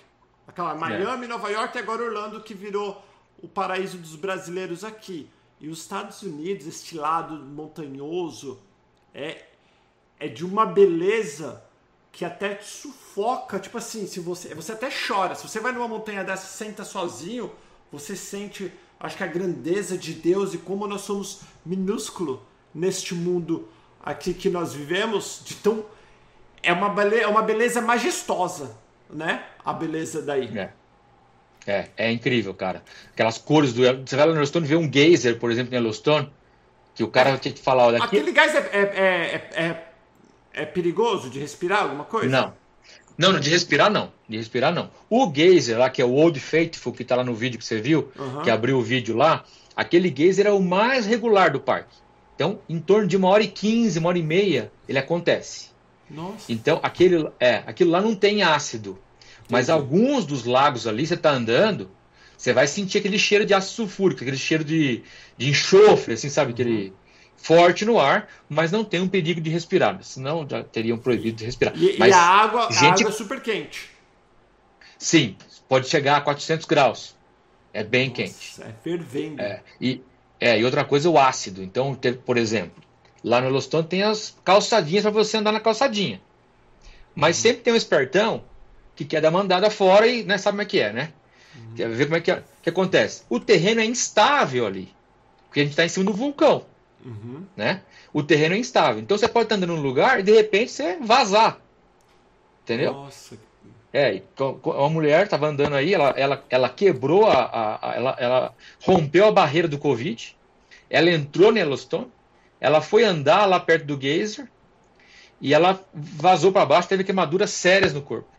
Aquela Miami, é. Nova York e agora Orlando que virou o paraíso dos brasileiros aqui. E os Estados Unidos, este lado montanhoso, é, é de uma beleza que até te sufoca, tipo assim, se você, você até chora. Se você vai numa montanha dessa senta sozinho, você sente, acho que a grandeza de Deus e como nós somos minúsculo neste mundo aqui que nós vivemos, de tão é uma beleza, é uma beleza majestosa, né? A beleza daí. É. É, é incrível, cara. Aquelas cores do. Você vai lá no Yellowstone ver um geyser, por exemplo, no Yellowstone, que o cara tinha que falar, olha aqui. Aquele gás é, é, é, é é perigoso de respirar alguma coisa? Não. Não, de respirar não. De respirar não. O geyser lá, que é o Old Faithful, que está lá no vídeo que você viu, uhum. que abriu o vídeo lá, aquele geyser é o mais regular do parque. Então, em torno de uma hora e quinze, uma hora e meia, ele acontece. Nossa. Então, aquele, é, aquilo lá não tem ácido. Mas Entendi. alguns dos lagos ali, você está andando, você vai sentir aquele cheiro de ácido sulfúrico, aquele cheiro de, de enxofre, assim, sabe? Uhum. Aquele, forte no ar, mas não tem um perigo de respirar, senão já teriam proibido de respirar. E, mas, e a, água, gente... a água é super quente. Sim, pode chegar a 400 graus. É bem Nossa, quente. É fervendo. É, e, é, e outra coisa, o ácido. Então, por exemplo, lá no Yellowstone tem as calçadinhas para você andar na calçadinha. Mas uhum. sempre tem um espertão que quer dar mandada fora e né, sabe como é que é, né? Uhum. Quer ver como é que, é, que acontece. O terreno é instável ali. Porque a gente está em cima do vulcão. Uhum. Né? O terreno é instável. Então você pode estar andando num lugar e de repente você vazar. Entendeu? Nossa. É, uma mulher estava andando aí, ela, ela, ela quebrou a, a, a, ela, ela rompeu a barreira do Covid, ela entrou no Yellowstone, ela foi andar lá perto do geyser e ela vazou para baixo, teve queimaduras sérias no corpo.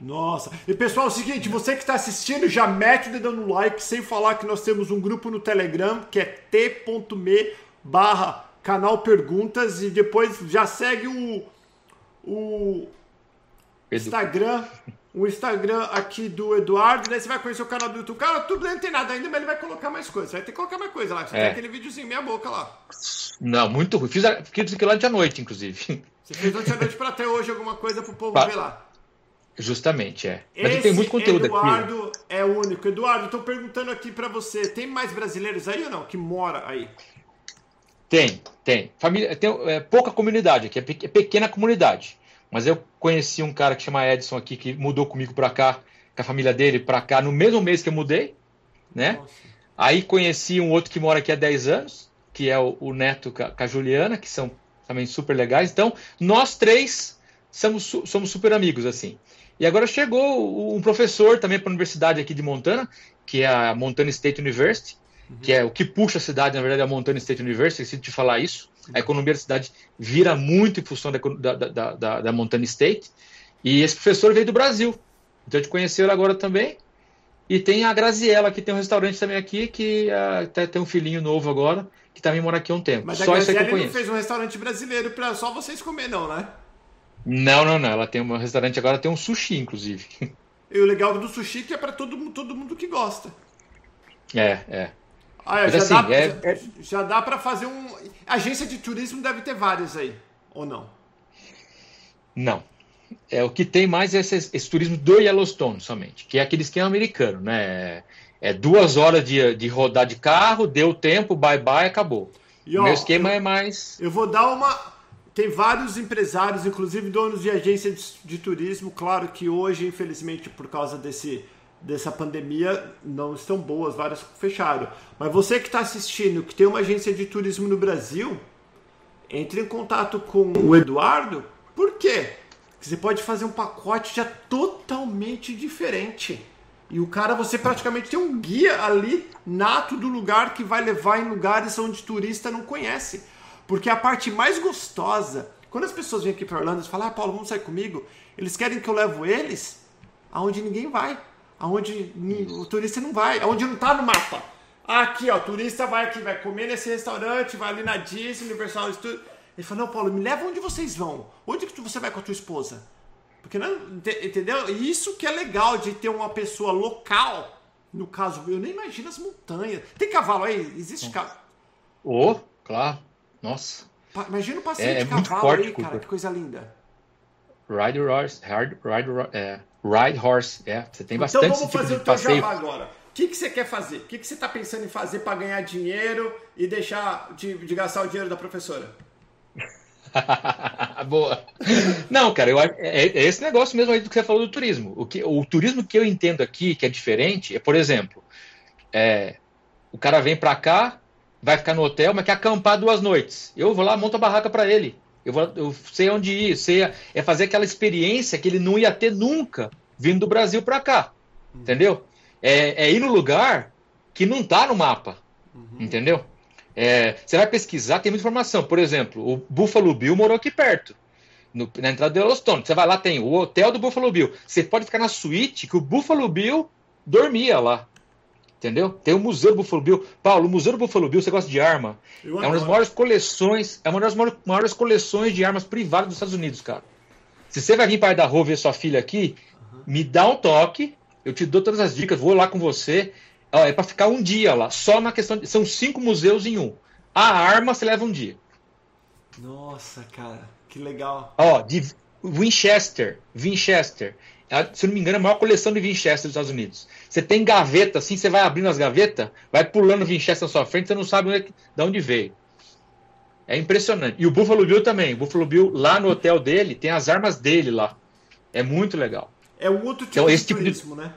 Nossa. E pessoal, é o seguinte, você que está assistindo, já mete o dedo no like, sem falar que nós temos um grupo no Telegram, que é t.me barra canal Perguntas e depois já segue o, o Instagram, o Instagram aqui do Eduardo, daí você vai conhecer o canal do YouTube. Cara, tudo não tem nada ainda, mas ele vai colocar mais coisa. Você vai ter que colocar mais coisa lá. Você é. tem aquele videozinho meia boca lá. Não, muito ruim. Fiz, fiz aquilo ontem à noite, inclusive. Você fez ontem à noite para até hoje alguma coisa pro povo ver lá. Justamente, é. Mas Esse tem muito conteúdo Eduardo aqui. Eduardo é único. Eduardo, estou perguntando aqui para você, tem mais brasileiros aí ou não que mora aí? Tem, tem. Família, tem é, pouca comunidade aqui, é, é pequena comunidade. Mas eu conheci um cara que chama Edson aqui, que mudou comigo para cá, com a família dele para cá, no mesmo mês que eu mudei, né? Nossa. Aí conheci um outro que mora aqui há 10 anos, que é o, o Neto com a Juliana, que são também super legais. Então, nós três somos, somos super amigos, assim. E agora chegou um professor também para a universidade aqui de Montana, que é a Montana State University. Que é o que puxa a cidade, na verdade, é a Montana State University, esqueci de falar isso. A economia da cidade vira muito em função da, da, da, da Montana State. E esse professor veio do Brasil. Então a gente conheceu ele agora também. E tem a Graziella, que tem um restaurante também aqui, que uh, tem um filhinho novo agora, que também mora aqui há um tempo. Mas só a Graziella não fez um restaurante brasileiro para só vocês comer, não, né? Não, não, não. Ela tem um restaurante agora, tem um sushi, inclusive. E o legal do sushi é que é para todo, todo mundo que gosta. É, é. Ah, é, já, assim, dá, é, já, já dá para fazer um. Agência de turismo deve ter várias aí, ou não? Não. É, o que tem mais é esse, esse, turismo do Yellowstone somente, que é aquele esquema americano, né? É duas horas de, de rodar de carro, deu tempo, bye bye, acabou. E, ó, meu esquema eu, é mais. Eu vou dar uma. Tem vários empresários, inclusive donos de agência de, de turismo, claro que hoje, infelizmente, por causa desse, dessa pandemia, não estão boas, várias fecharam. Mas você que está assistindo, que tem uma agência de turismo no Brasil, entre em contato com o Eduardo, por quê? Porque você pode fazer um pacote já totalmente diferente. E o cara, você praticamente tem um guia ali nato do lugar que vai levar em lugares onde turista não conhece. Porque a parte mais gostosa, quando as pessoas vêm aqui para Orlando e falam, ah, Paulo, vamos sair comigo, eles querem que eu levo eles aonde ninguém vai, aonde o turista não vai, aonde não tá no mapa. Aqui, ó, o turista vai aqui, vai comer nesse restaurante, vai ali na Disney, Universal Studios. Ele falou, não, Paulo, me leva onde vocês vão. Onde que você vai com a tua esposa? Porque não, entendeu? Isso que é legal de ter uma pessoa local. No caso, eu nem imagino as montanhas. Tem cavalo aí? Existe cavalo? Oh, claro. Nossa. Imagina o passeio é, de é cavalo forte, aí, cara. Que coisa linda. Ride horse, hard, ride, é, ride horse, é. Você tem então bastante Então vamos fazer o teu passeio. jabá agora. O que, que você quer fazer? O que, que você está pensando em fazer para ganhar dinheiro e deixar de, de gastar o dinheiro da professora? Boa. Não, cara, eu, é, é, esse negócio mesmo aí do que você falou do turismo. O, que, o turismo que eu entendo aqui, que é diferente, é, por exemplo, é, o cara vem para cá, vai ficar no hotel, mas quer acampar duas noites. Eu vou lá, monto a barraca para ele. Eu, vou, eu sei onde ir, sei, é fazer aquela experiência que ele não ia ter nunca vindo do Brasil para cá. Uhum. Entendeu? É, é, ir no lugar que não tá no mapa. Uhum. Entendeu? É, você vai pesquisar, tem muita informação. Por exemplo, o Buffalo Bill morou aqui perto, no, na entrada do Yellowstone. Você vai lá, tem o hotel do Buffalo Bill. Você pode ficar na suíte que o Buffalo Bill dormia lá. Entendeu? Tem o Museu do Buffalo Bill. Paulo, o Museu do Buffalo Bill, você gosta de arma? Eu é uma das maiores coleções, é uma das maiores coleções de armas privadas dos Estados Unidos, cara. Se você vai vir para da rua ver sua filha aqui, uhum. me dá um toque, eu te dou todas as dicas, vou lá com você é para ficar um dia lá, só na questão de. São cinco museus em um. A arma você leva um dia. Nossa, cara, que legal. Ó, de Winchester. Winchester. Se não me engano, é a maior coleção de Winchester dos Estados Unidos. Você tem gaveta, assim, você vai abrindo as gavetas, vai pulando Winchester na sua frente, você não sabe onde, é de onde veio. É impressionante. E o Buffalo Bill também. O Buffalo Bill, lá no hotel dele, tem as armas dele lá. É muito legal. É um outro tipo então, de turismo, tipo de... né?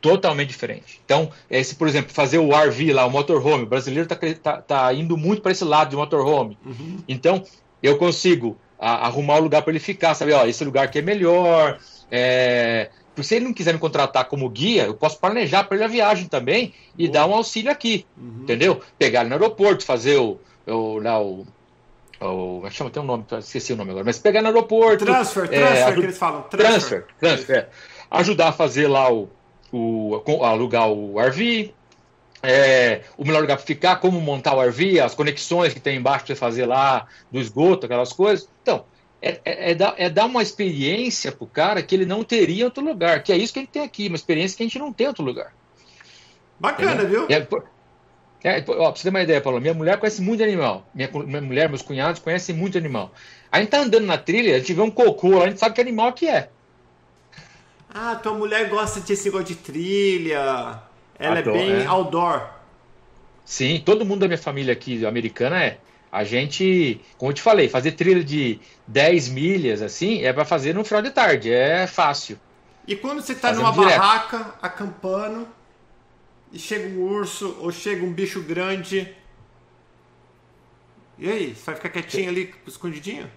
totalmente diferente. Então, esse, por exemplo, fazer o RV lá, o motorhome, o brasileiro está tá, tá indo muito para esse lado de motorhome. Uhum. Então, eu consigo a, arrumar um lugar para ele ficar, sabe? Ó, esse lugar aqui é melhor. É... Se ele não quiser me contratar como guia, eu posso planejar para ele a viagem também e dar um auxílio aqui, uhum. entendeu? Pegar ele no aeroporto, fazer o, o, lá, o o, é chama, tem um nome, esqueci o nome agora, mas pegar no aeroporto. Transfer, transfer, é, que eles falam. Transfer, transfer. transfer é. Ajudar a fazer lá o, o, alugar o RV, é, o melhor lugar para ficar, como montar o RV, as conexões que tem embaixo para você fazer lá, do esgoto, aquelas coisas. Então, é, é, é, dar, é dar uma experiência para o cara que ele não teria em outro lugar, que é isso que a gente tem aqui, uma experiência que a gente não tem em outro lugar. Bacana, viu? É, é, ó, pra você ter uma ideia, Paulo, minha mulher conhece muito animal. Minha, minha mulher, meus cunhados conhecem muito animal. A gente tá andando na trilha, a gente vê um cocô, a gente sabe que animal que é. Ah, tua mulher gosta de esse negócio de trilha. Ela é Adoro, é bem é. outdoor. Sim, todo mundo da minha família aqui americana é. A gente, como eu te falei, fazer trilha de 10 milhas, assim, é para fazer no final de tarde, é fácil. E quando você tá Fazendo numa direto. barraca, acampando, e chega um urso ou chega um bicho grande. E aí, você vai ficar quietinho ali, escondidinho?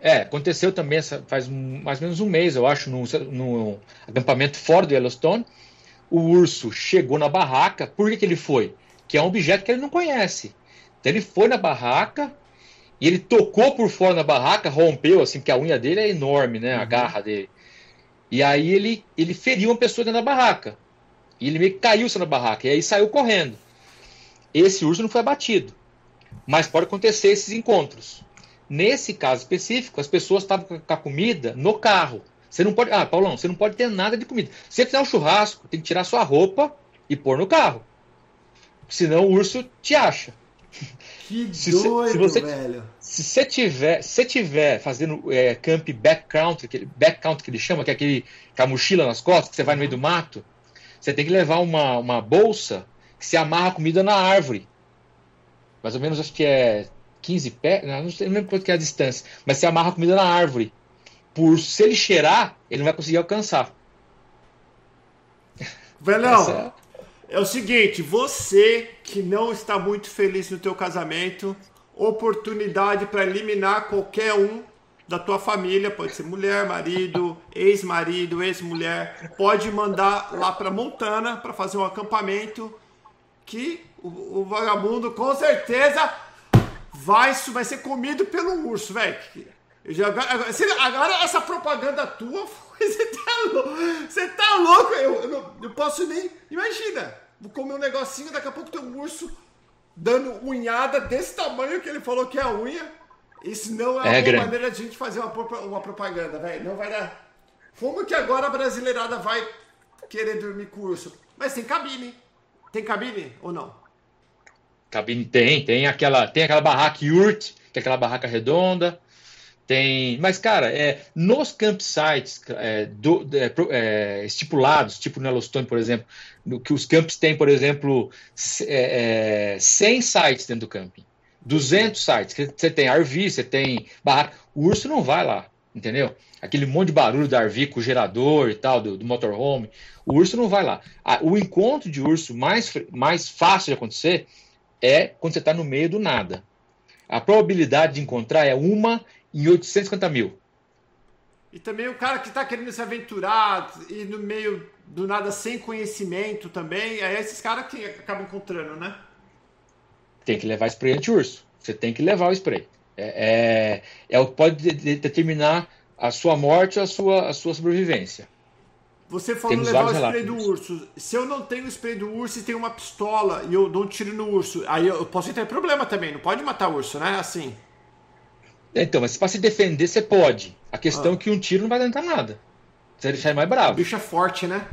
É, aconteceu também faz mais ou menos um mês, eu acho, no, acampamento fora do Yellowstone. O urso chegou na barraca. Por que, que ele foi? Que é um objeto que ele não conhece. Então ele foi na barraca e ele tocou por fora da barraca, rompeu, assim, porque a unha dele é enorme, né? A uhum. garra dele. E aí ele, ele feriu uma pessoa dentro da barraca. E ele meio que caiu na barraca. E aí saiu correndo. Esse urso não foi abatido. Mas pode acontecer esses encontros. Nesse caso específico, as pessoas estavam com a comida no carro. Você não pode. Ah, Paulão, você não pode ter nada de comida. Se você fizer um churrasco, tem que tirar sua roupa e pôr no carro. Senão o urso te acha. Que se, doido, se você, velho. Se você tiver, se tiver fazendo é, camp backcountry, aquele backcountry que ele chama, que é aquele com a mochila nas costas, que você vai no meio do mato, você tem que levar uma, uma bolsa que se amarra a comida na árvore. Mais ou menos, acho que é 15 pés, não, sei, não lembro quanto que é a distância, mas se amarra a comida na árvore. Por se ele cheirar, ele não vai conseguir alcançar. Velhão, é... é o seguinte, você que não está muito feliz no teu casamento, oportunidade para eliminar qualquer um da tua família, pode ser mulher, marido, ex-marido, ex-mulher, pode mandar lá para Montana para fazer um acampamento que o, o, vagabundo com certeza vai, vai ser comido pelo urso, velho. Agora, essa propaganda tua, você tá louco, você tá louco eu, eu, não, eu posso nem, imagina, vou comer um negocinho, daqui a pouco tem um urso dando unhada desse tamanho que ele falou que é a unha. Isso não é, é uma maneira de a gente fazer uma, uma propaganda, velho. Não vai dar. Como que agora a brasileirada vai querer dormir com urso? Mas tem cabine. Tem cabine ou não? Cabine tem, tem aquela, tem aquela barraca yurt, que é aquela barraca redonda. Tem, mas cara, é, nos campsites é, do, é, é, estipulados, tipo no Yellowstone, por exemplo, no, que os campos têm, por exemplo, é, 100 é, sites dentro do camping. 200 sites. Você tem RV, você tem barraca. O urso não vai lá, entendeu? Aquele monte de barulho da RV com o gerador e tal, do, do motorhome. O urso não vai lá. O encontro de urso mais, mais fácil de acontecer é quando você está no meio do nada. A probabilidade de encontrar é uma em 850 mil. E também o cara que está querendo se aventurar e no meio do nada sem conhecimento também, é esses caras que acabam encontrando, né? tem que levar spray anti-urso. Você tem que levar o spray. É, é, é o que pode de, de, determinar a sua morte ou a sua, a sua sobrevivência. Você falou levar o spray do urso. Se eu não tenho o spray do urso e tenho uma pistola e eu dou um tiro no urso, aí eu posso ter problema também. Não pode matar o urso, né? Assim. Então, mas para se defender, você pode. A questão ah. é que um tiro não vai adiantar nada. Você vai deixar ele mais bravo. O bicho é forte, né?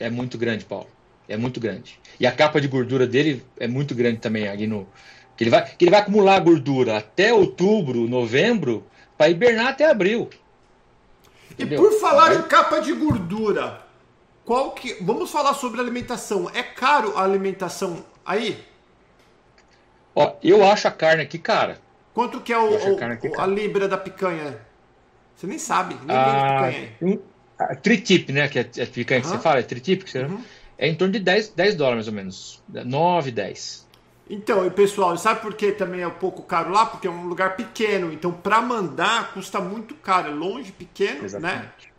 É muito grande, Paulo. É muito grande. E a capa de gordura dele é muito grande também ali no. Que ele vai, que ele vai acumular gordura até outubro, novembro, para hibernar até abril. Entendeu? E por falar em capa de gordura, qual que. Vamos falar sobre alimentação. É caro a alimentação aí? Ó, eu acho a carne aqui cara. Quanto que é o, o a, a libra da picanha? Você nem sabe, nem ah, picanha. Um, a tritip, né? Que é, é picanha que você fala, é tritip você. Uhum é em torno de 10, 10 dólares mais ou menos. 9, 10. Então, e pessoal, sabe por que também é um pouco caro lá? Porque é um lugar pequeno. Então, para mandar, custa muito caro. É longe, pequeno, né? Exatamente. né?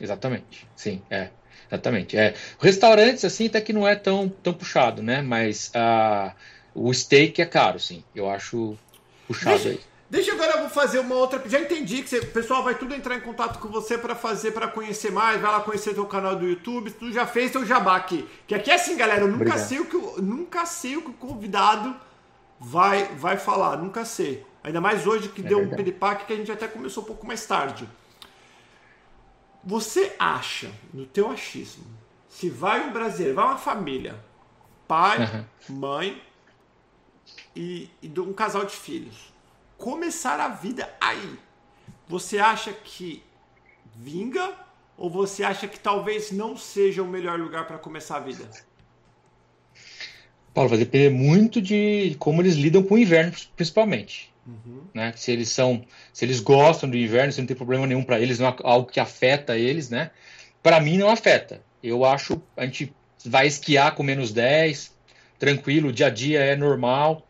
Exatamente. Sim, é. Exatamente. É. Restaurantes, assim, até que não é tão, tão puxado, né? Mas uh, o steak é caro, sim. Eu acho puxado Deixa... aí. Deixa agora eu vou fazer uma outra. Já entendi que você, o pessoal vai tudo entrar em contato com você para fazer, para conhecer mais. Vai lá conhecer teu canal do YouTube. Tu já fez teu jabá aqui. Que aqui é assim, galera. Eu nunca sei o que nunca sei o que o convidado vai vai falar. Nunca sei. Ainda mais hoje que é deu verdade. um piripaque que a gente até começou um pouco mais tarde. Você acha, no teu achismo, se vai um brasileiro, vai uma família, pai, uhum. mãe e, e um casal de filhos começar a vida aí. Você acha que vinga ou você acha que talvez não seja o melhor lugar para começar a vida? Paulo, vai depender muito de como eles lidam com o inverno, principalmente. Uhum. Né? Se eles são, se eles gostam do inverno, se não tem problema nenhum para eles, não é algo que afeta eles, né? Para mim não afeta. Eu acho a gente vai esquiar com menos 10, tranquilo, o dia a dia é normal.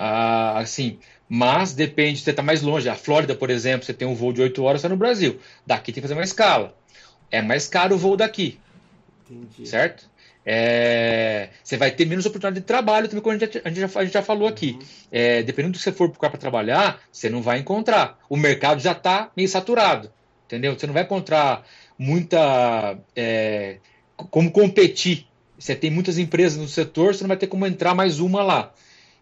Ah, assim, mas depende, você está mais longe. A Flórida, por exemplo, você tem um voo de 8 horas, está no Brasil. Daqui tem que fazer uma escala. É mais caro o voo daqui. Entendi. Certo? É, você vai ter menos oportunidade de trabalho também, como a gente, a gente, já, a gente já, falou aqui. Uhum. É, dependendo do que você for para trabalhar, você não vai encontrar. O mercado já está meio saturado. Entendeu? Você não vai encontrar muita. É, como competir. Você tem muitas empresas no setor, você não vai ter como entrar mais uma lá.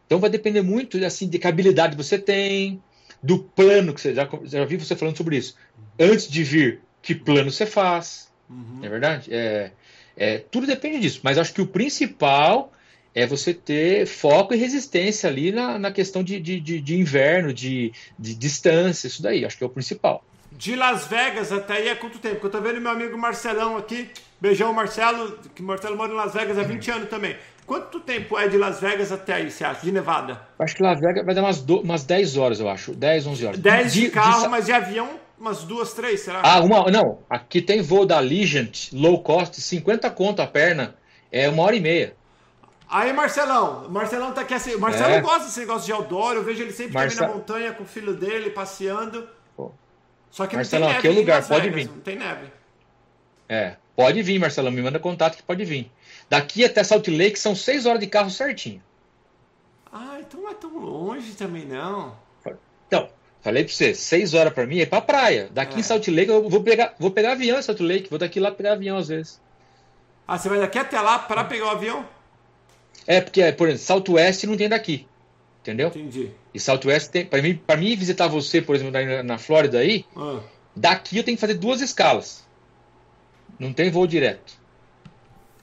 Então vai depender muito assim de que habilidade você tem, do plano que você já, já vi você falando sobre isso. Antes de vir, que plano você faz? Uhum. É verdade? É, é, tudo depende disso. Mas acho que o principal é você ter foco e resistência ali na, na questão de, de, de, de inverno, de, de distância, isso daí. Acho que é o principal. De Las Vegas até aí é quanto tempo? Porque eu tô vendo meu amigo Marcelão aqui. Beijão, Marcelo, que Marcelo mora em Las Vegas há 20 anos também. Quanto tempo é de Las Vegas até aí, você acha? De Nevada? Acho que Las Vegas vai dar umas, do, umas 10 horas, eu acho. 10, 11 horas. 10 de, de carro, de... mas de avião, umas duas, três, será? Ah, uma. Não, aqui tem voo da Legend, low cost, 50 conto a perna. É uma hora e meia. Aí, Marcelão, Marcelão tá aqui assim. Marcelo é. gosta desse negócio de outdoor, eu vejo ele sempre Marce... na montanha com o filho dele, passeando. Pô. Só que Marcelão, não tem neve aqui é lugar, pode Vegas, vir. Não tem neve. É, pode vir, Marcelão, me manda contato que pode vir. Daqui até Salt Lake são 6 horas de carro certinho. Ah, então não é tão longe também não. Então, falei pra você, 6 horas pra mim é pra praia. Daqui é. em Salt Lake eu vou pegar, vou pegar avião em Salt Lake, vou daqui lá pegar avião às vezes. Ah, você vai daqui até lá para pegar o avião? É, porque, por exemplo, Southwest não tem daqui. Entendeu? Entendi. E Southwest tem. Pra mim, pra mim visitar você, por exemplo, na, na Flórida aí, ah. daqui eu tenho que fazer duas escalas. Não tem voo direto.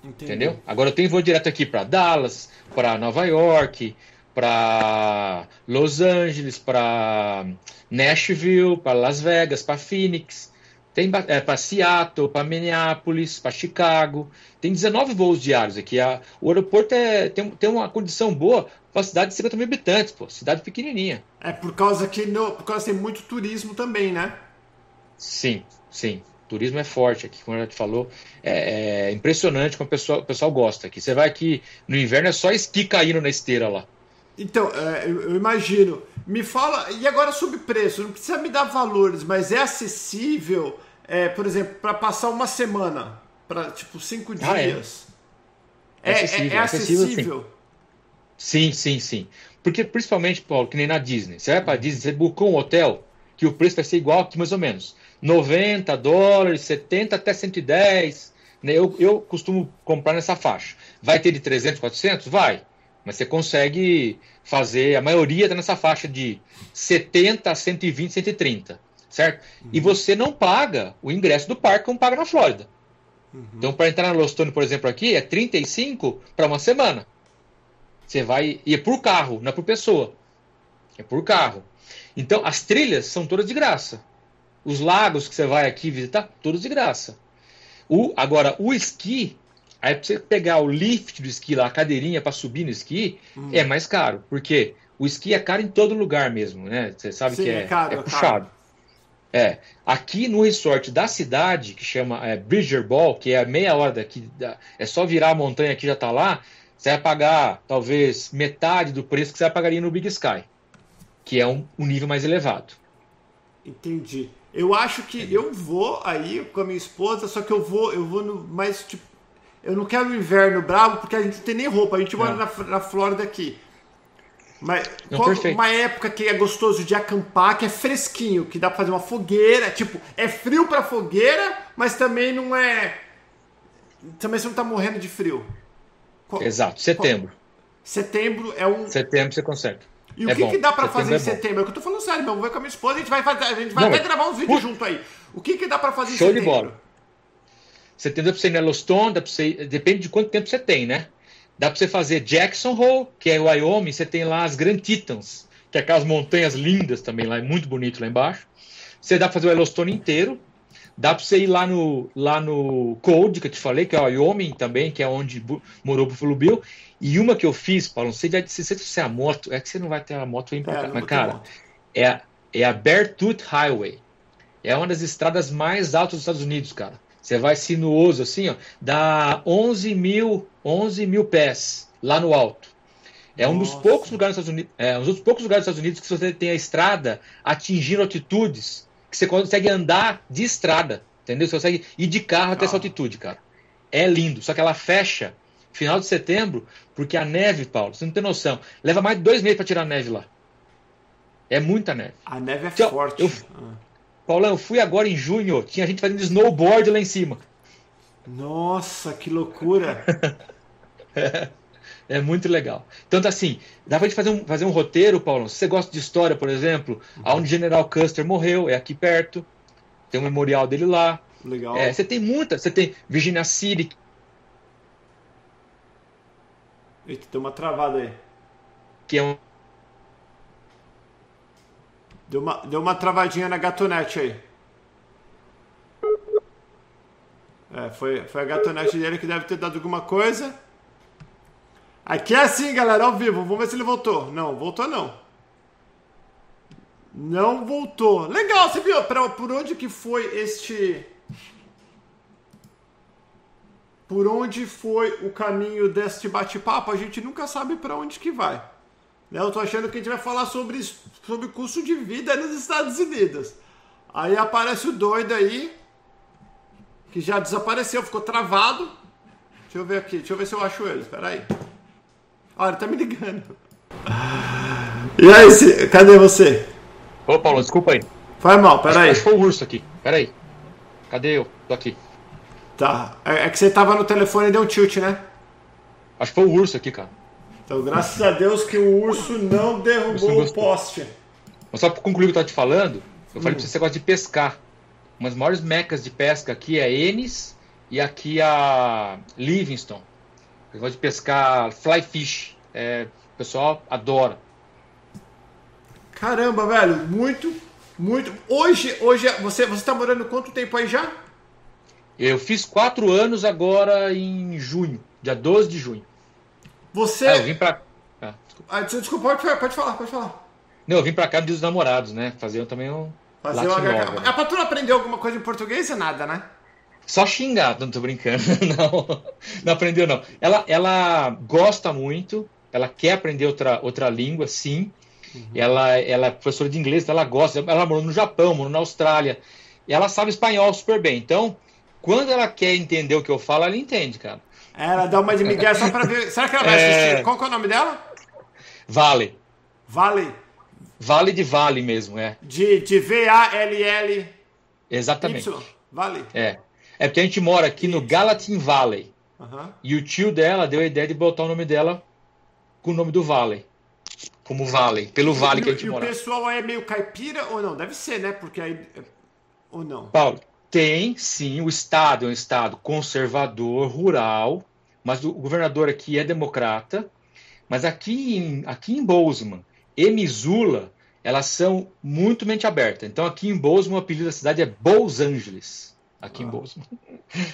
Entendi. Entendeu? Agora eu tenho voo direto aqui para Dallas, para Nova York, para Los Angeles, para Nashville, para Las Vegas, para Phoenix. Tem é, para Seattle, para Minneapolis, para Chicago. Tem 19 voos diários aqui. A, o aeroporto é, tem, tem uma condição boa para uma cidade de 50 mil habitantes, pô, cidade pequenininha. É por causa que no, por causa tem muito turismo também, né? Sim, sim. Turismo é forte aqui, como a gente falou. É, é impressionante como o pessoal, o pessoal gosta aqui. Você vai aqui no inverno é só esqui caindo na esteira lá. Então, é, eu, imagino. Me fala, e agora sobre preço, não precisa me dar valores, mas é acessível, é, por exemplo, para passar uma semana, para tipo cinco ah, é. dias. É. É, é, acessível, é, acessível, acessível sim. sim, sim, sim. Porque principalmente, Paulo, que nem na Disney. Você vai para Disney, você buscou um hotel que o preço vai ser igual aqui mais ou menos. 90 dólares, 70 até 110. Né? Eu, eu costumo comprar nessa faixa. Vai ter de 300, 400? Vai. Mas você consegue fazer, a maioria está nessa faixa de 70 a 120, 130, certo? Uhum. E você não paga o ingresso do parque como paga na Flórida. Uhum. Então, para entrar na Lostone, por exemplo, aqui, é 35 para uma semana. Você vai. E é por carro, não é por pessoa. É por carro. Então, as trilhas são todas de graça. Os lagos que você vai aqui visitar, todos de graça. O, agora, o esqui Aí pra você pegar o lift do esqui lá, a cadeirinha para subir no esqui, hum. é mais caro. Porque o esqui é caro em todo lugar mesmo, né? Você sabe Sim, que é, é, caro, é puxado. Caro. É. Aqui no resort da cidade, que chama é, Bridger Ball, que é a meia hora daqui, da, é só virar a montanha que já tá lá, você vai pagar talvez metade do preço que você pagaria no Big Sky, que é um, um nível mais elevado. Entendi. Eu acho que eu vou aí com a minha esposa, só que eu vou, eu vou no mais tipo eu não quero o inverno bravo porque a gente não tem nem roupa. A gente mora na, na Flórida aqui. Mas qual, uma época que é gostoso de acampar, que é fresquinho, que dá pra fazer uma fogueira. Tipo, é frio pra fogueira, mas também não é. Também você não tá morrendo de frio. Qual, Exato, setembro. Qual, setembro é um. Setembro você consegue. E é o que, que dá pra setembro fazer em é setembro? É eu tô falando sério, meu. Eu vou com a minha esposa, a gente vai, fazer, a gente vai não, até gravar uns vídeos junto aí. O que, que dá pra fazer Show em setembro? Show de bola. Você tem, dá para você ir na Yellowstone, dá pra você, depende de quanto tempo você tem, né? Dá para você fazer Jackson Hole, que é o Wyoming, você tem lá as Grand Tetons, que é aquelas montanhas lindas também lá, é muito bonito lá embaixo. Você dá para fazer o Yellowstone inteiro. Dá para você ir lá no, lá no Cold, que eu te falei, que é o Wyoming também, que é onde morou o Buffalo Bill. E uma que eu fiz, Paulo, não sei se você se a moto, é que você não vai ter a moto aí pra é, cá, mas cara, é a, é a Beartooth Highway. É uma das estradas mais altas dos Estados Unidos, cara. Você vai sinuoso assim, ó, dá 11 mil, 11 mil pés lá no alto. É um dos poucos lugares dos Estados Unidos, é um dos poucos lugares dos Estados Unidos que você tem a estrada atingindo altitudes que você consegue andar de estrada, entendeu? Você consegue ir de carro até essa altitude, cara. É lindo, só que ela fecha final de setembro, porque a neve, Paulo, você não tem noção, leva mais de dois meses para tirar a neve lá. É muita neve. A neve é então, forte. Eu, ah. Paulão, eu fui agora em junho, tinha gente fazendo snowboard lá em cima. Nossa, que loucura! é, é, muito legal. Tanto assim, dá pra gente fazer um, fazer um roteiro, Paulo. Se você gosta de história, por exemplo, uhum. onde General Custer morreu, é aqui perto. Tem um memorial dele lá. Legal. É, você tem muita, você tem Virginia City. Eita, deu uma travada aí. Que é um... Deu uma, deu uma travadinha na gatonete aí. É, foi, foi a gatonete dele que deve ter dado alguma coisa. Aqui é assim, galera, ao vivo. Vamos ver se ele voltou. Não, voltou não. Não voltou. Legal, você viu pra, por onde que foi este por onde foi o caminho deste bate-papo? A gente nunca sabe para onde que vai. Né? Eu tô achando que a gente vai falar sobre, sobre custo de vida nos Estados Unidos. Aí aparece o doido aí, que já desapareceu, ficou travado. Deixa eu ver aqui, deixa eu ver se eu acho ele. Espera aí. Olha, ele tá me ligando. E aí, cadê você? Ô, Paulo, desculpa aí. Foi mal, peraí. Acho que foi o urso aqui. Peraí. Cadê eu? Tô aqui. Tá. É, é que você tava no telefone e deu um tilt, né? Acho que foi o urso aqui, cara. Então, graças a Deus que o urso não derrubou o poste. Mas só pra concluir o que eu tava te falando, eu falei hum. pra você que você gosta de pescar. Uma das maiores mecas de pesca aqui é Ennis e aqui a Livingston. Eu gosto de pescar fly fish. É, o pessoal adora. Caramba, velho, muito, muito. Hoje, hoje você você está morando quanto tempo aí já? Eu fiz quatro anos agora em junho, dia 12 de junho. Você. Ah, eu vim pra. Ah, desculpa. Ah, desculpa, pode, pode falar, pode falar. Não, eu vim pra cá dos namorados, né? Fazer também um. Fazer uma... Nova, né? A patrulha aprendeu alguma coisa em português ou nada, né? Só xingar, não tô brincando. Não, não aprendeu, não. Ela, ela gosta muito, ela quer aprender outra, outra língua, sim. Uhum. Ela, ela é professora de inglês, ela gosta. Ela morou no Japão, morou na Austrália. E ela sabe espanhol super bem. Então, quando ela quer entender o que eu falo, ela entende, cara. Ela dá uma de Miguel só pra ver. Será que ela vai é... assistir? Qual que é o nome dela? Vale. Vale. Vale de Vale mesmo, é. De, de V-A-L-L. Exatamente. Y. Vale. É. É porque a gente mora aqui no Gallatin Valley. Uhum. E o tio dela deu a ideia de botar o nome dela com o nome do Valley. Como Valley, pelo vale que a gente mora. E o pessoal é meio caipira ou não? Deve ser, né? Porque aí. Ou não? Paulo, tem sim, o Estado é um Estado conservador, rural, mas o governador aqui é democrata. Mas aqui em, aqui em Bozeman e Missoula, elas são muito mente aberta. Então aqui em Bozeman o apelido da cidade é Bos Angeles aqui ah. em Bozeman.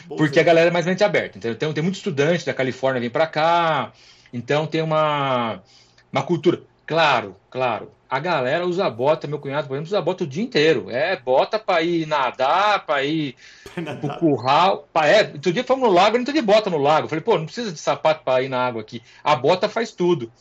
Porque a galera é mais mente aberta. Então tem, tem muito estudante da Califórnia vem para cá. Então tem uma, uma cultura. Claro, claro. A galera usa bota, meu cunhado, por exemplo, usa bota o dia inteiro. É bota para ir nadar, para ir pro curral. Pra, é, outro dia fomos no lago, não tô de bota no lago. falei, pô, não precisa de sapato para ir na água aqui. A bota faz tudo.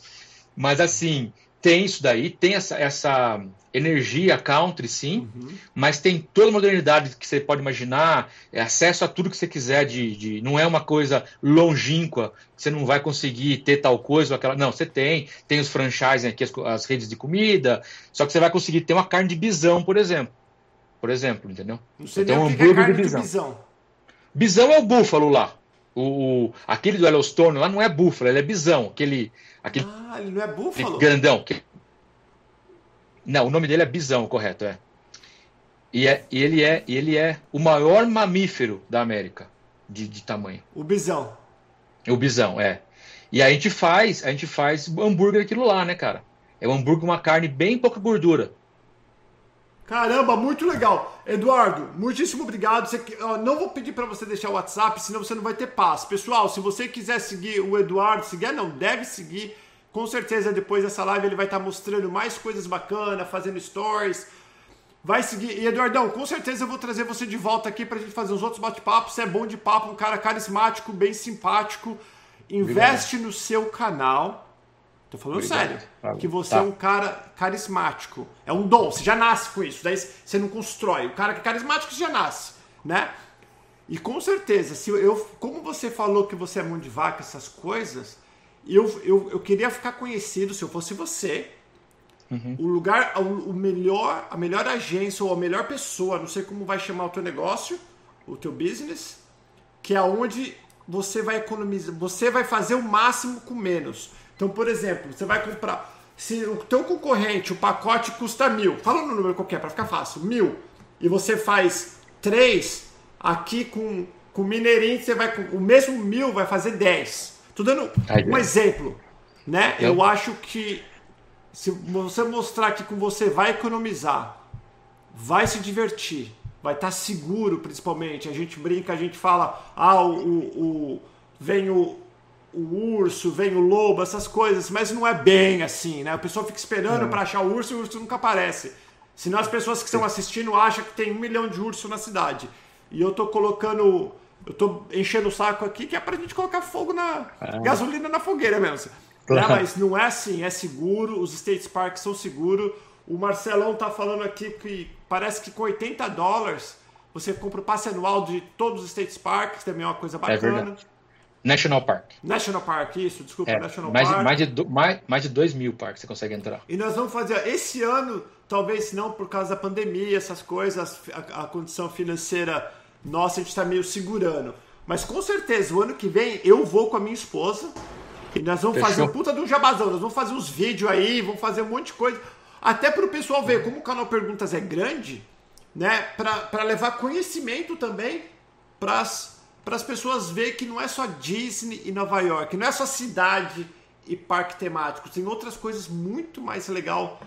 Mas assim, tem isso daí, tem essa, essa energia country, sim, uhum. mas tem toda a modernidade que você pode imaginar, é acesso a tudo que você quiser, de, de não é uma coisa longínqua, você não vai conseguir ter tal coisa ou aquela. Não, você tem, tem os franchising aqui, as, as redes de comida, só que você vai conseguir ter uma carne de bisão, por exemplo. Por exemplo, entendeu? Não sei tem um é hambúrguer é de bisão. de bisão. Bisão é o búfalo lá. O, o, aquele do Yellowstone lá não é búfalo, ele é bisão. Aquele, aquele, ah, ele não é búfalo? Grandão. Não, o nome dele é bisão, correto, é. E, é, ele, é, ele é o maior mamífero da América de, de tamanho. O bisão. O bisão, é. E a gente faz, a gente faz hambúrguer aquilo lá, né, cara? É um hambúrguer uma carne bem pouca gordura. Caramba, muito legal. Eduardo, muitíssimo obrigado. Você, não vou pedir para você deixar o WhatsApp, senão você não vai ter paz. Pessoal, se você quiser seguir o Eduardo, seguir, não, deve seguir. Com certeza depois dessa live ele vai estar mostrando mais coisas bacanas, fazendo stories. Vai seguir. E Eduardão, com certeza eu vou trazer você de volta aqui pra gente fazer uns outros bate-papos. Você é bom de papo, um cara carismático, bem simpático. Investe Obrigado. no seu canal Tô falando Obrigado. sério. Tá que você tá. é um cara carismático. É um dom, você já nasce com isso. Daí você não constrói. O cara que é carismático já nasce, né? E com certeza, se eu, como você falou que você é mão de vaca, essas coisas, eu, eu, eu queria ficar conhecido, se eu fosse você, uhum. o lugar, o, o, melhor, a melhor agência ou a melhor pessoa, não sei como vai chamar o teu negócio, o teu business, que é onde você vai economizar, você vai fazer o máximo com menos. Então, por exemplo, você vai comprar. Se o teu concorrente, o pacote custa mil, fala no número qualquer para ficar fácil, mil, e você faz três, aqui com, com Mineirinho, você vai com o mesmo mil vai fazer dez. Tô dando um exemplo, né? Eu... Eu acho que se você mostrar que com você vai economizar, vai se divertir, vai estar tá seguro, principalmente. A gente brinca, a gente fala, ah, o, o vem o, o urso, vem o lobo, essas coisas, mas não é bem assim, né? A pessoa fica esperando para achar o urso e o urso nunca aparece. Senão as pessoas que estão assistindo acham que tem um milhão de ursos na cidade. E eu tô colocando. Eu tô enchendo o saco aqui que é pra gente colocar fogo na. É. gasolina na fogueira mesmo. Claro. Né? Mas não é assim, é seguro, os States Parks são seguros. O Marcelão tá falando aqui que parece que com 80 dólares você compra o passe anual de todos os States Parks, também é uma coisa é bacana. É National Park. National Park, isso, desculpa, é, National mais, Park. Mais de, mais, mais de 2 mil parques você consegue entrar. E nós vamos fazer, esse ano, talvez não por causa da pandemia, essas coisas, a, a condição financeira nossa, a gente está meio segurando. Mas com certeza, o ano que vem eu vou com a minha esposa e nós vamos Fechou. fazer um puta de um jabazão. Nós vamos fazer uns vídeos aí, vamos fazer um monte de coisa. Até para o pessoal ver como o canal Perguntas é grande, né? Para levar conhecimento também para as pessoas ver que não é só Disney e Nova York, não é só cidade e parque temático. Tem outras coisas muito mais legal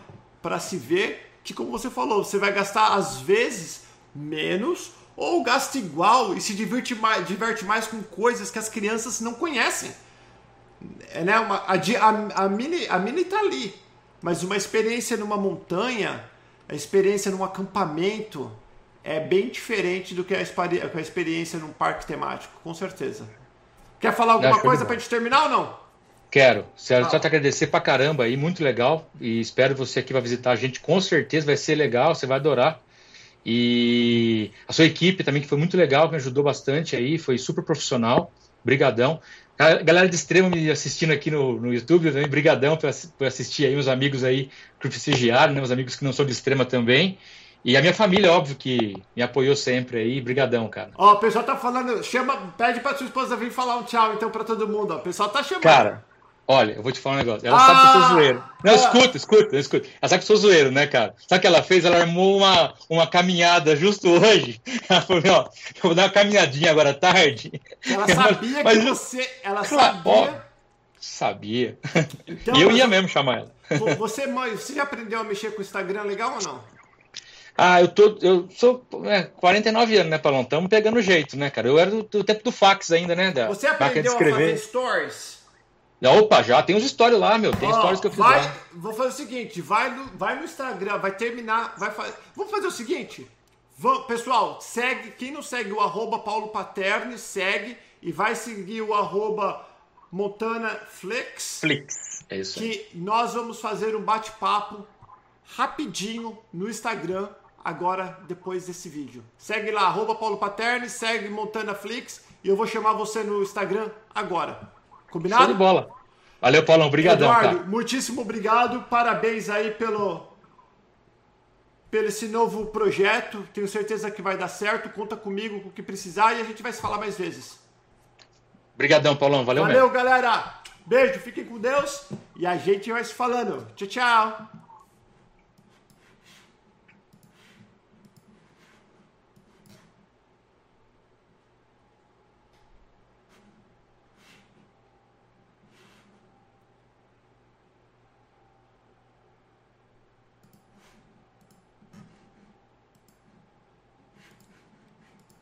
para se ver. Que, como você falou, você vai gastar às vezes menos ou gasta igual e se diverte mais, diverte mais com coisas que as crianças não conhecem. É, né? Uma, a, a, a, mini, a mini tá ali, mas uma experiência numa montanha, a experiência num acampamento é bem diferente do que a, a experiência num parque temático, com certeza. Quer falar alguma coisa para gente terminar ou não? Quero. Só te agradecer pra caramba aí, muito legal. E espero você aqui vai visitar a gente, com certeza vai ser legal, você vai adorar. E a sua equipe também, que foi muito legal, me ajudou bastante aí, foi super profissional. Brigadão. A galera de extremo me assistindo aqui no, no YouTube, também, brigadão por, por assistir aí, meus amigos aí que prestigiaram, né, meus amigos que não são de extrema também. E a minha família, óbvio, que me apoiou sempre aí. Brigadão, cara. Ó, o pessoal tá falando, chama, pede pra sua esposa vir falar um tchau, então, pra todo mundo, ó. O pessoal tá chamando. Cara, Olha, eu vou te falar um negócio. Ela ah, sabe que eu sou ah! zoeiro. Não, ah, escuta, escuta, escuta. Ela sabe que eu sou zoeiro, né, cara? Sabe o que ela fez? Ela armou uma, uma caminhada justo hoje. Ela falou, ó, eu vou dar uma caminhadinha agora à tarde. Ela sabia mas, que você. Ela sabia. Ó, sabia. Então, e eu ia mesmo chamar ela. Você, mãe, você já aprendeu a mexer com o Instagram legal ou não? Ah, eu tô. Eu sou é, 49 anos, né, Palão? Estamos pegando jeito, né, cara? Eu era do, do, tempo do fax ainda, né? Da você aprendeu a fazer stories? Opa, já tem uns stories lá, meu. Tem oh, stories que eu fiz vai, lá. Vou fazer o seguinte: vai no, vai no Instagram, vai terminar. Vai fazer. Vamos fazer o seguinte. Vamos, pessoal, segue. Quem não segue o arroba Paulo Paterni, segue e vai seguir o arroba Montana Flix. Flix, é isso. Que nós vamos fazer um bate-papo rapidinho no Instagram agora, depois desse vídeo. Segue lá, arroba Paulo Paterni, segue Montana Flix e eu vou chamar você no Instagram agora. Combinado? Show de bola. Valeu, Paulão. Obrigadão, Eduardo, cara. muitíssimo obrigado. Parabéns aí pelo, pelo esse novo projeto. Tenho certeza que vai dar certo. Conta comigo com o que precisar e a gente vai se falar mais vezes. Obrigadão, Paulão. Valeu, Valeu, mesmo. galera. Beijo, fiquem com Deus e a gente vai se falando. Tchau, tchau.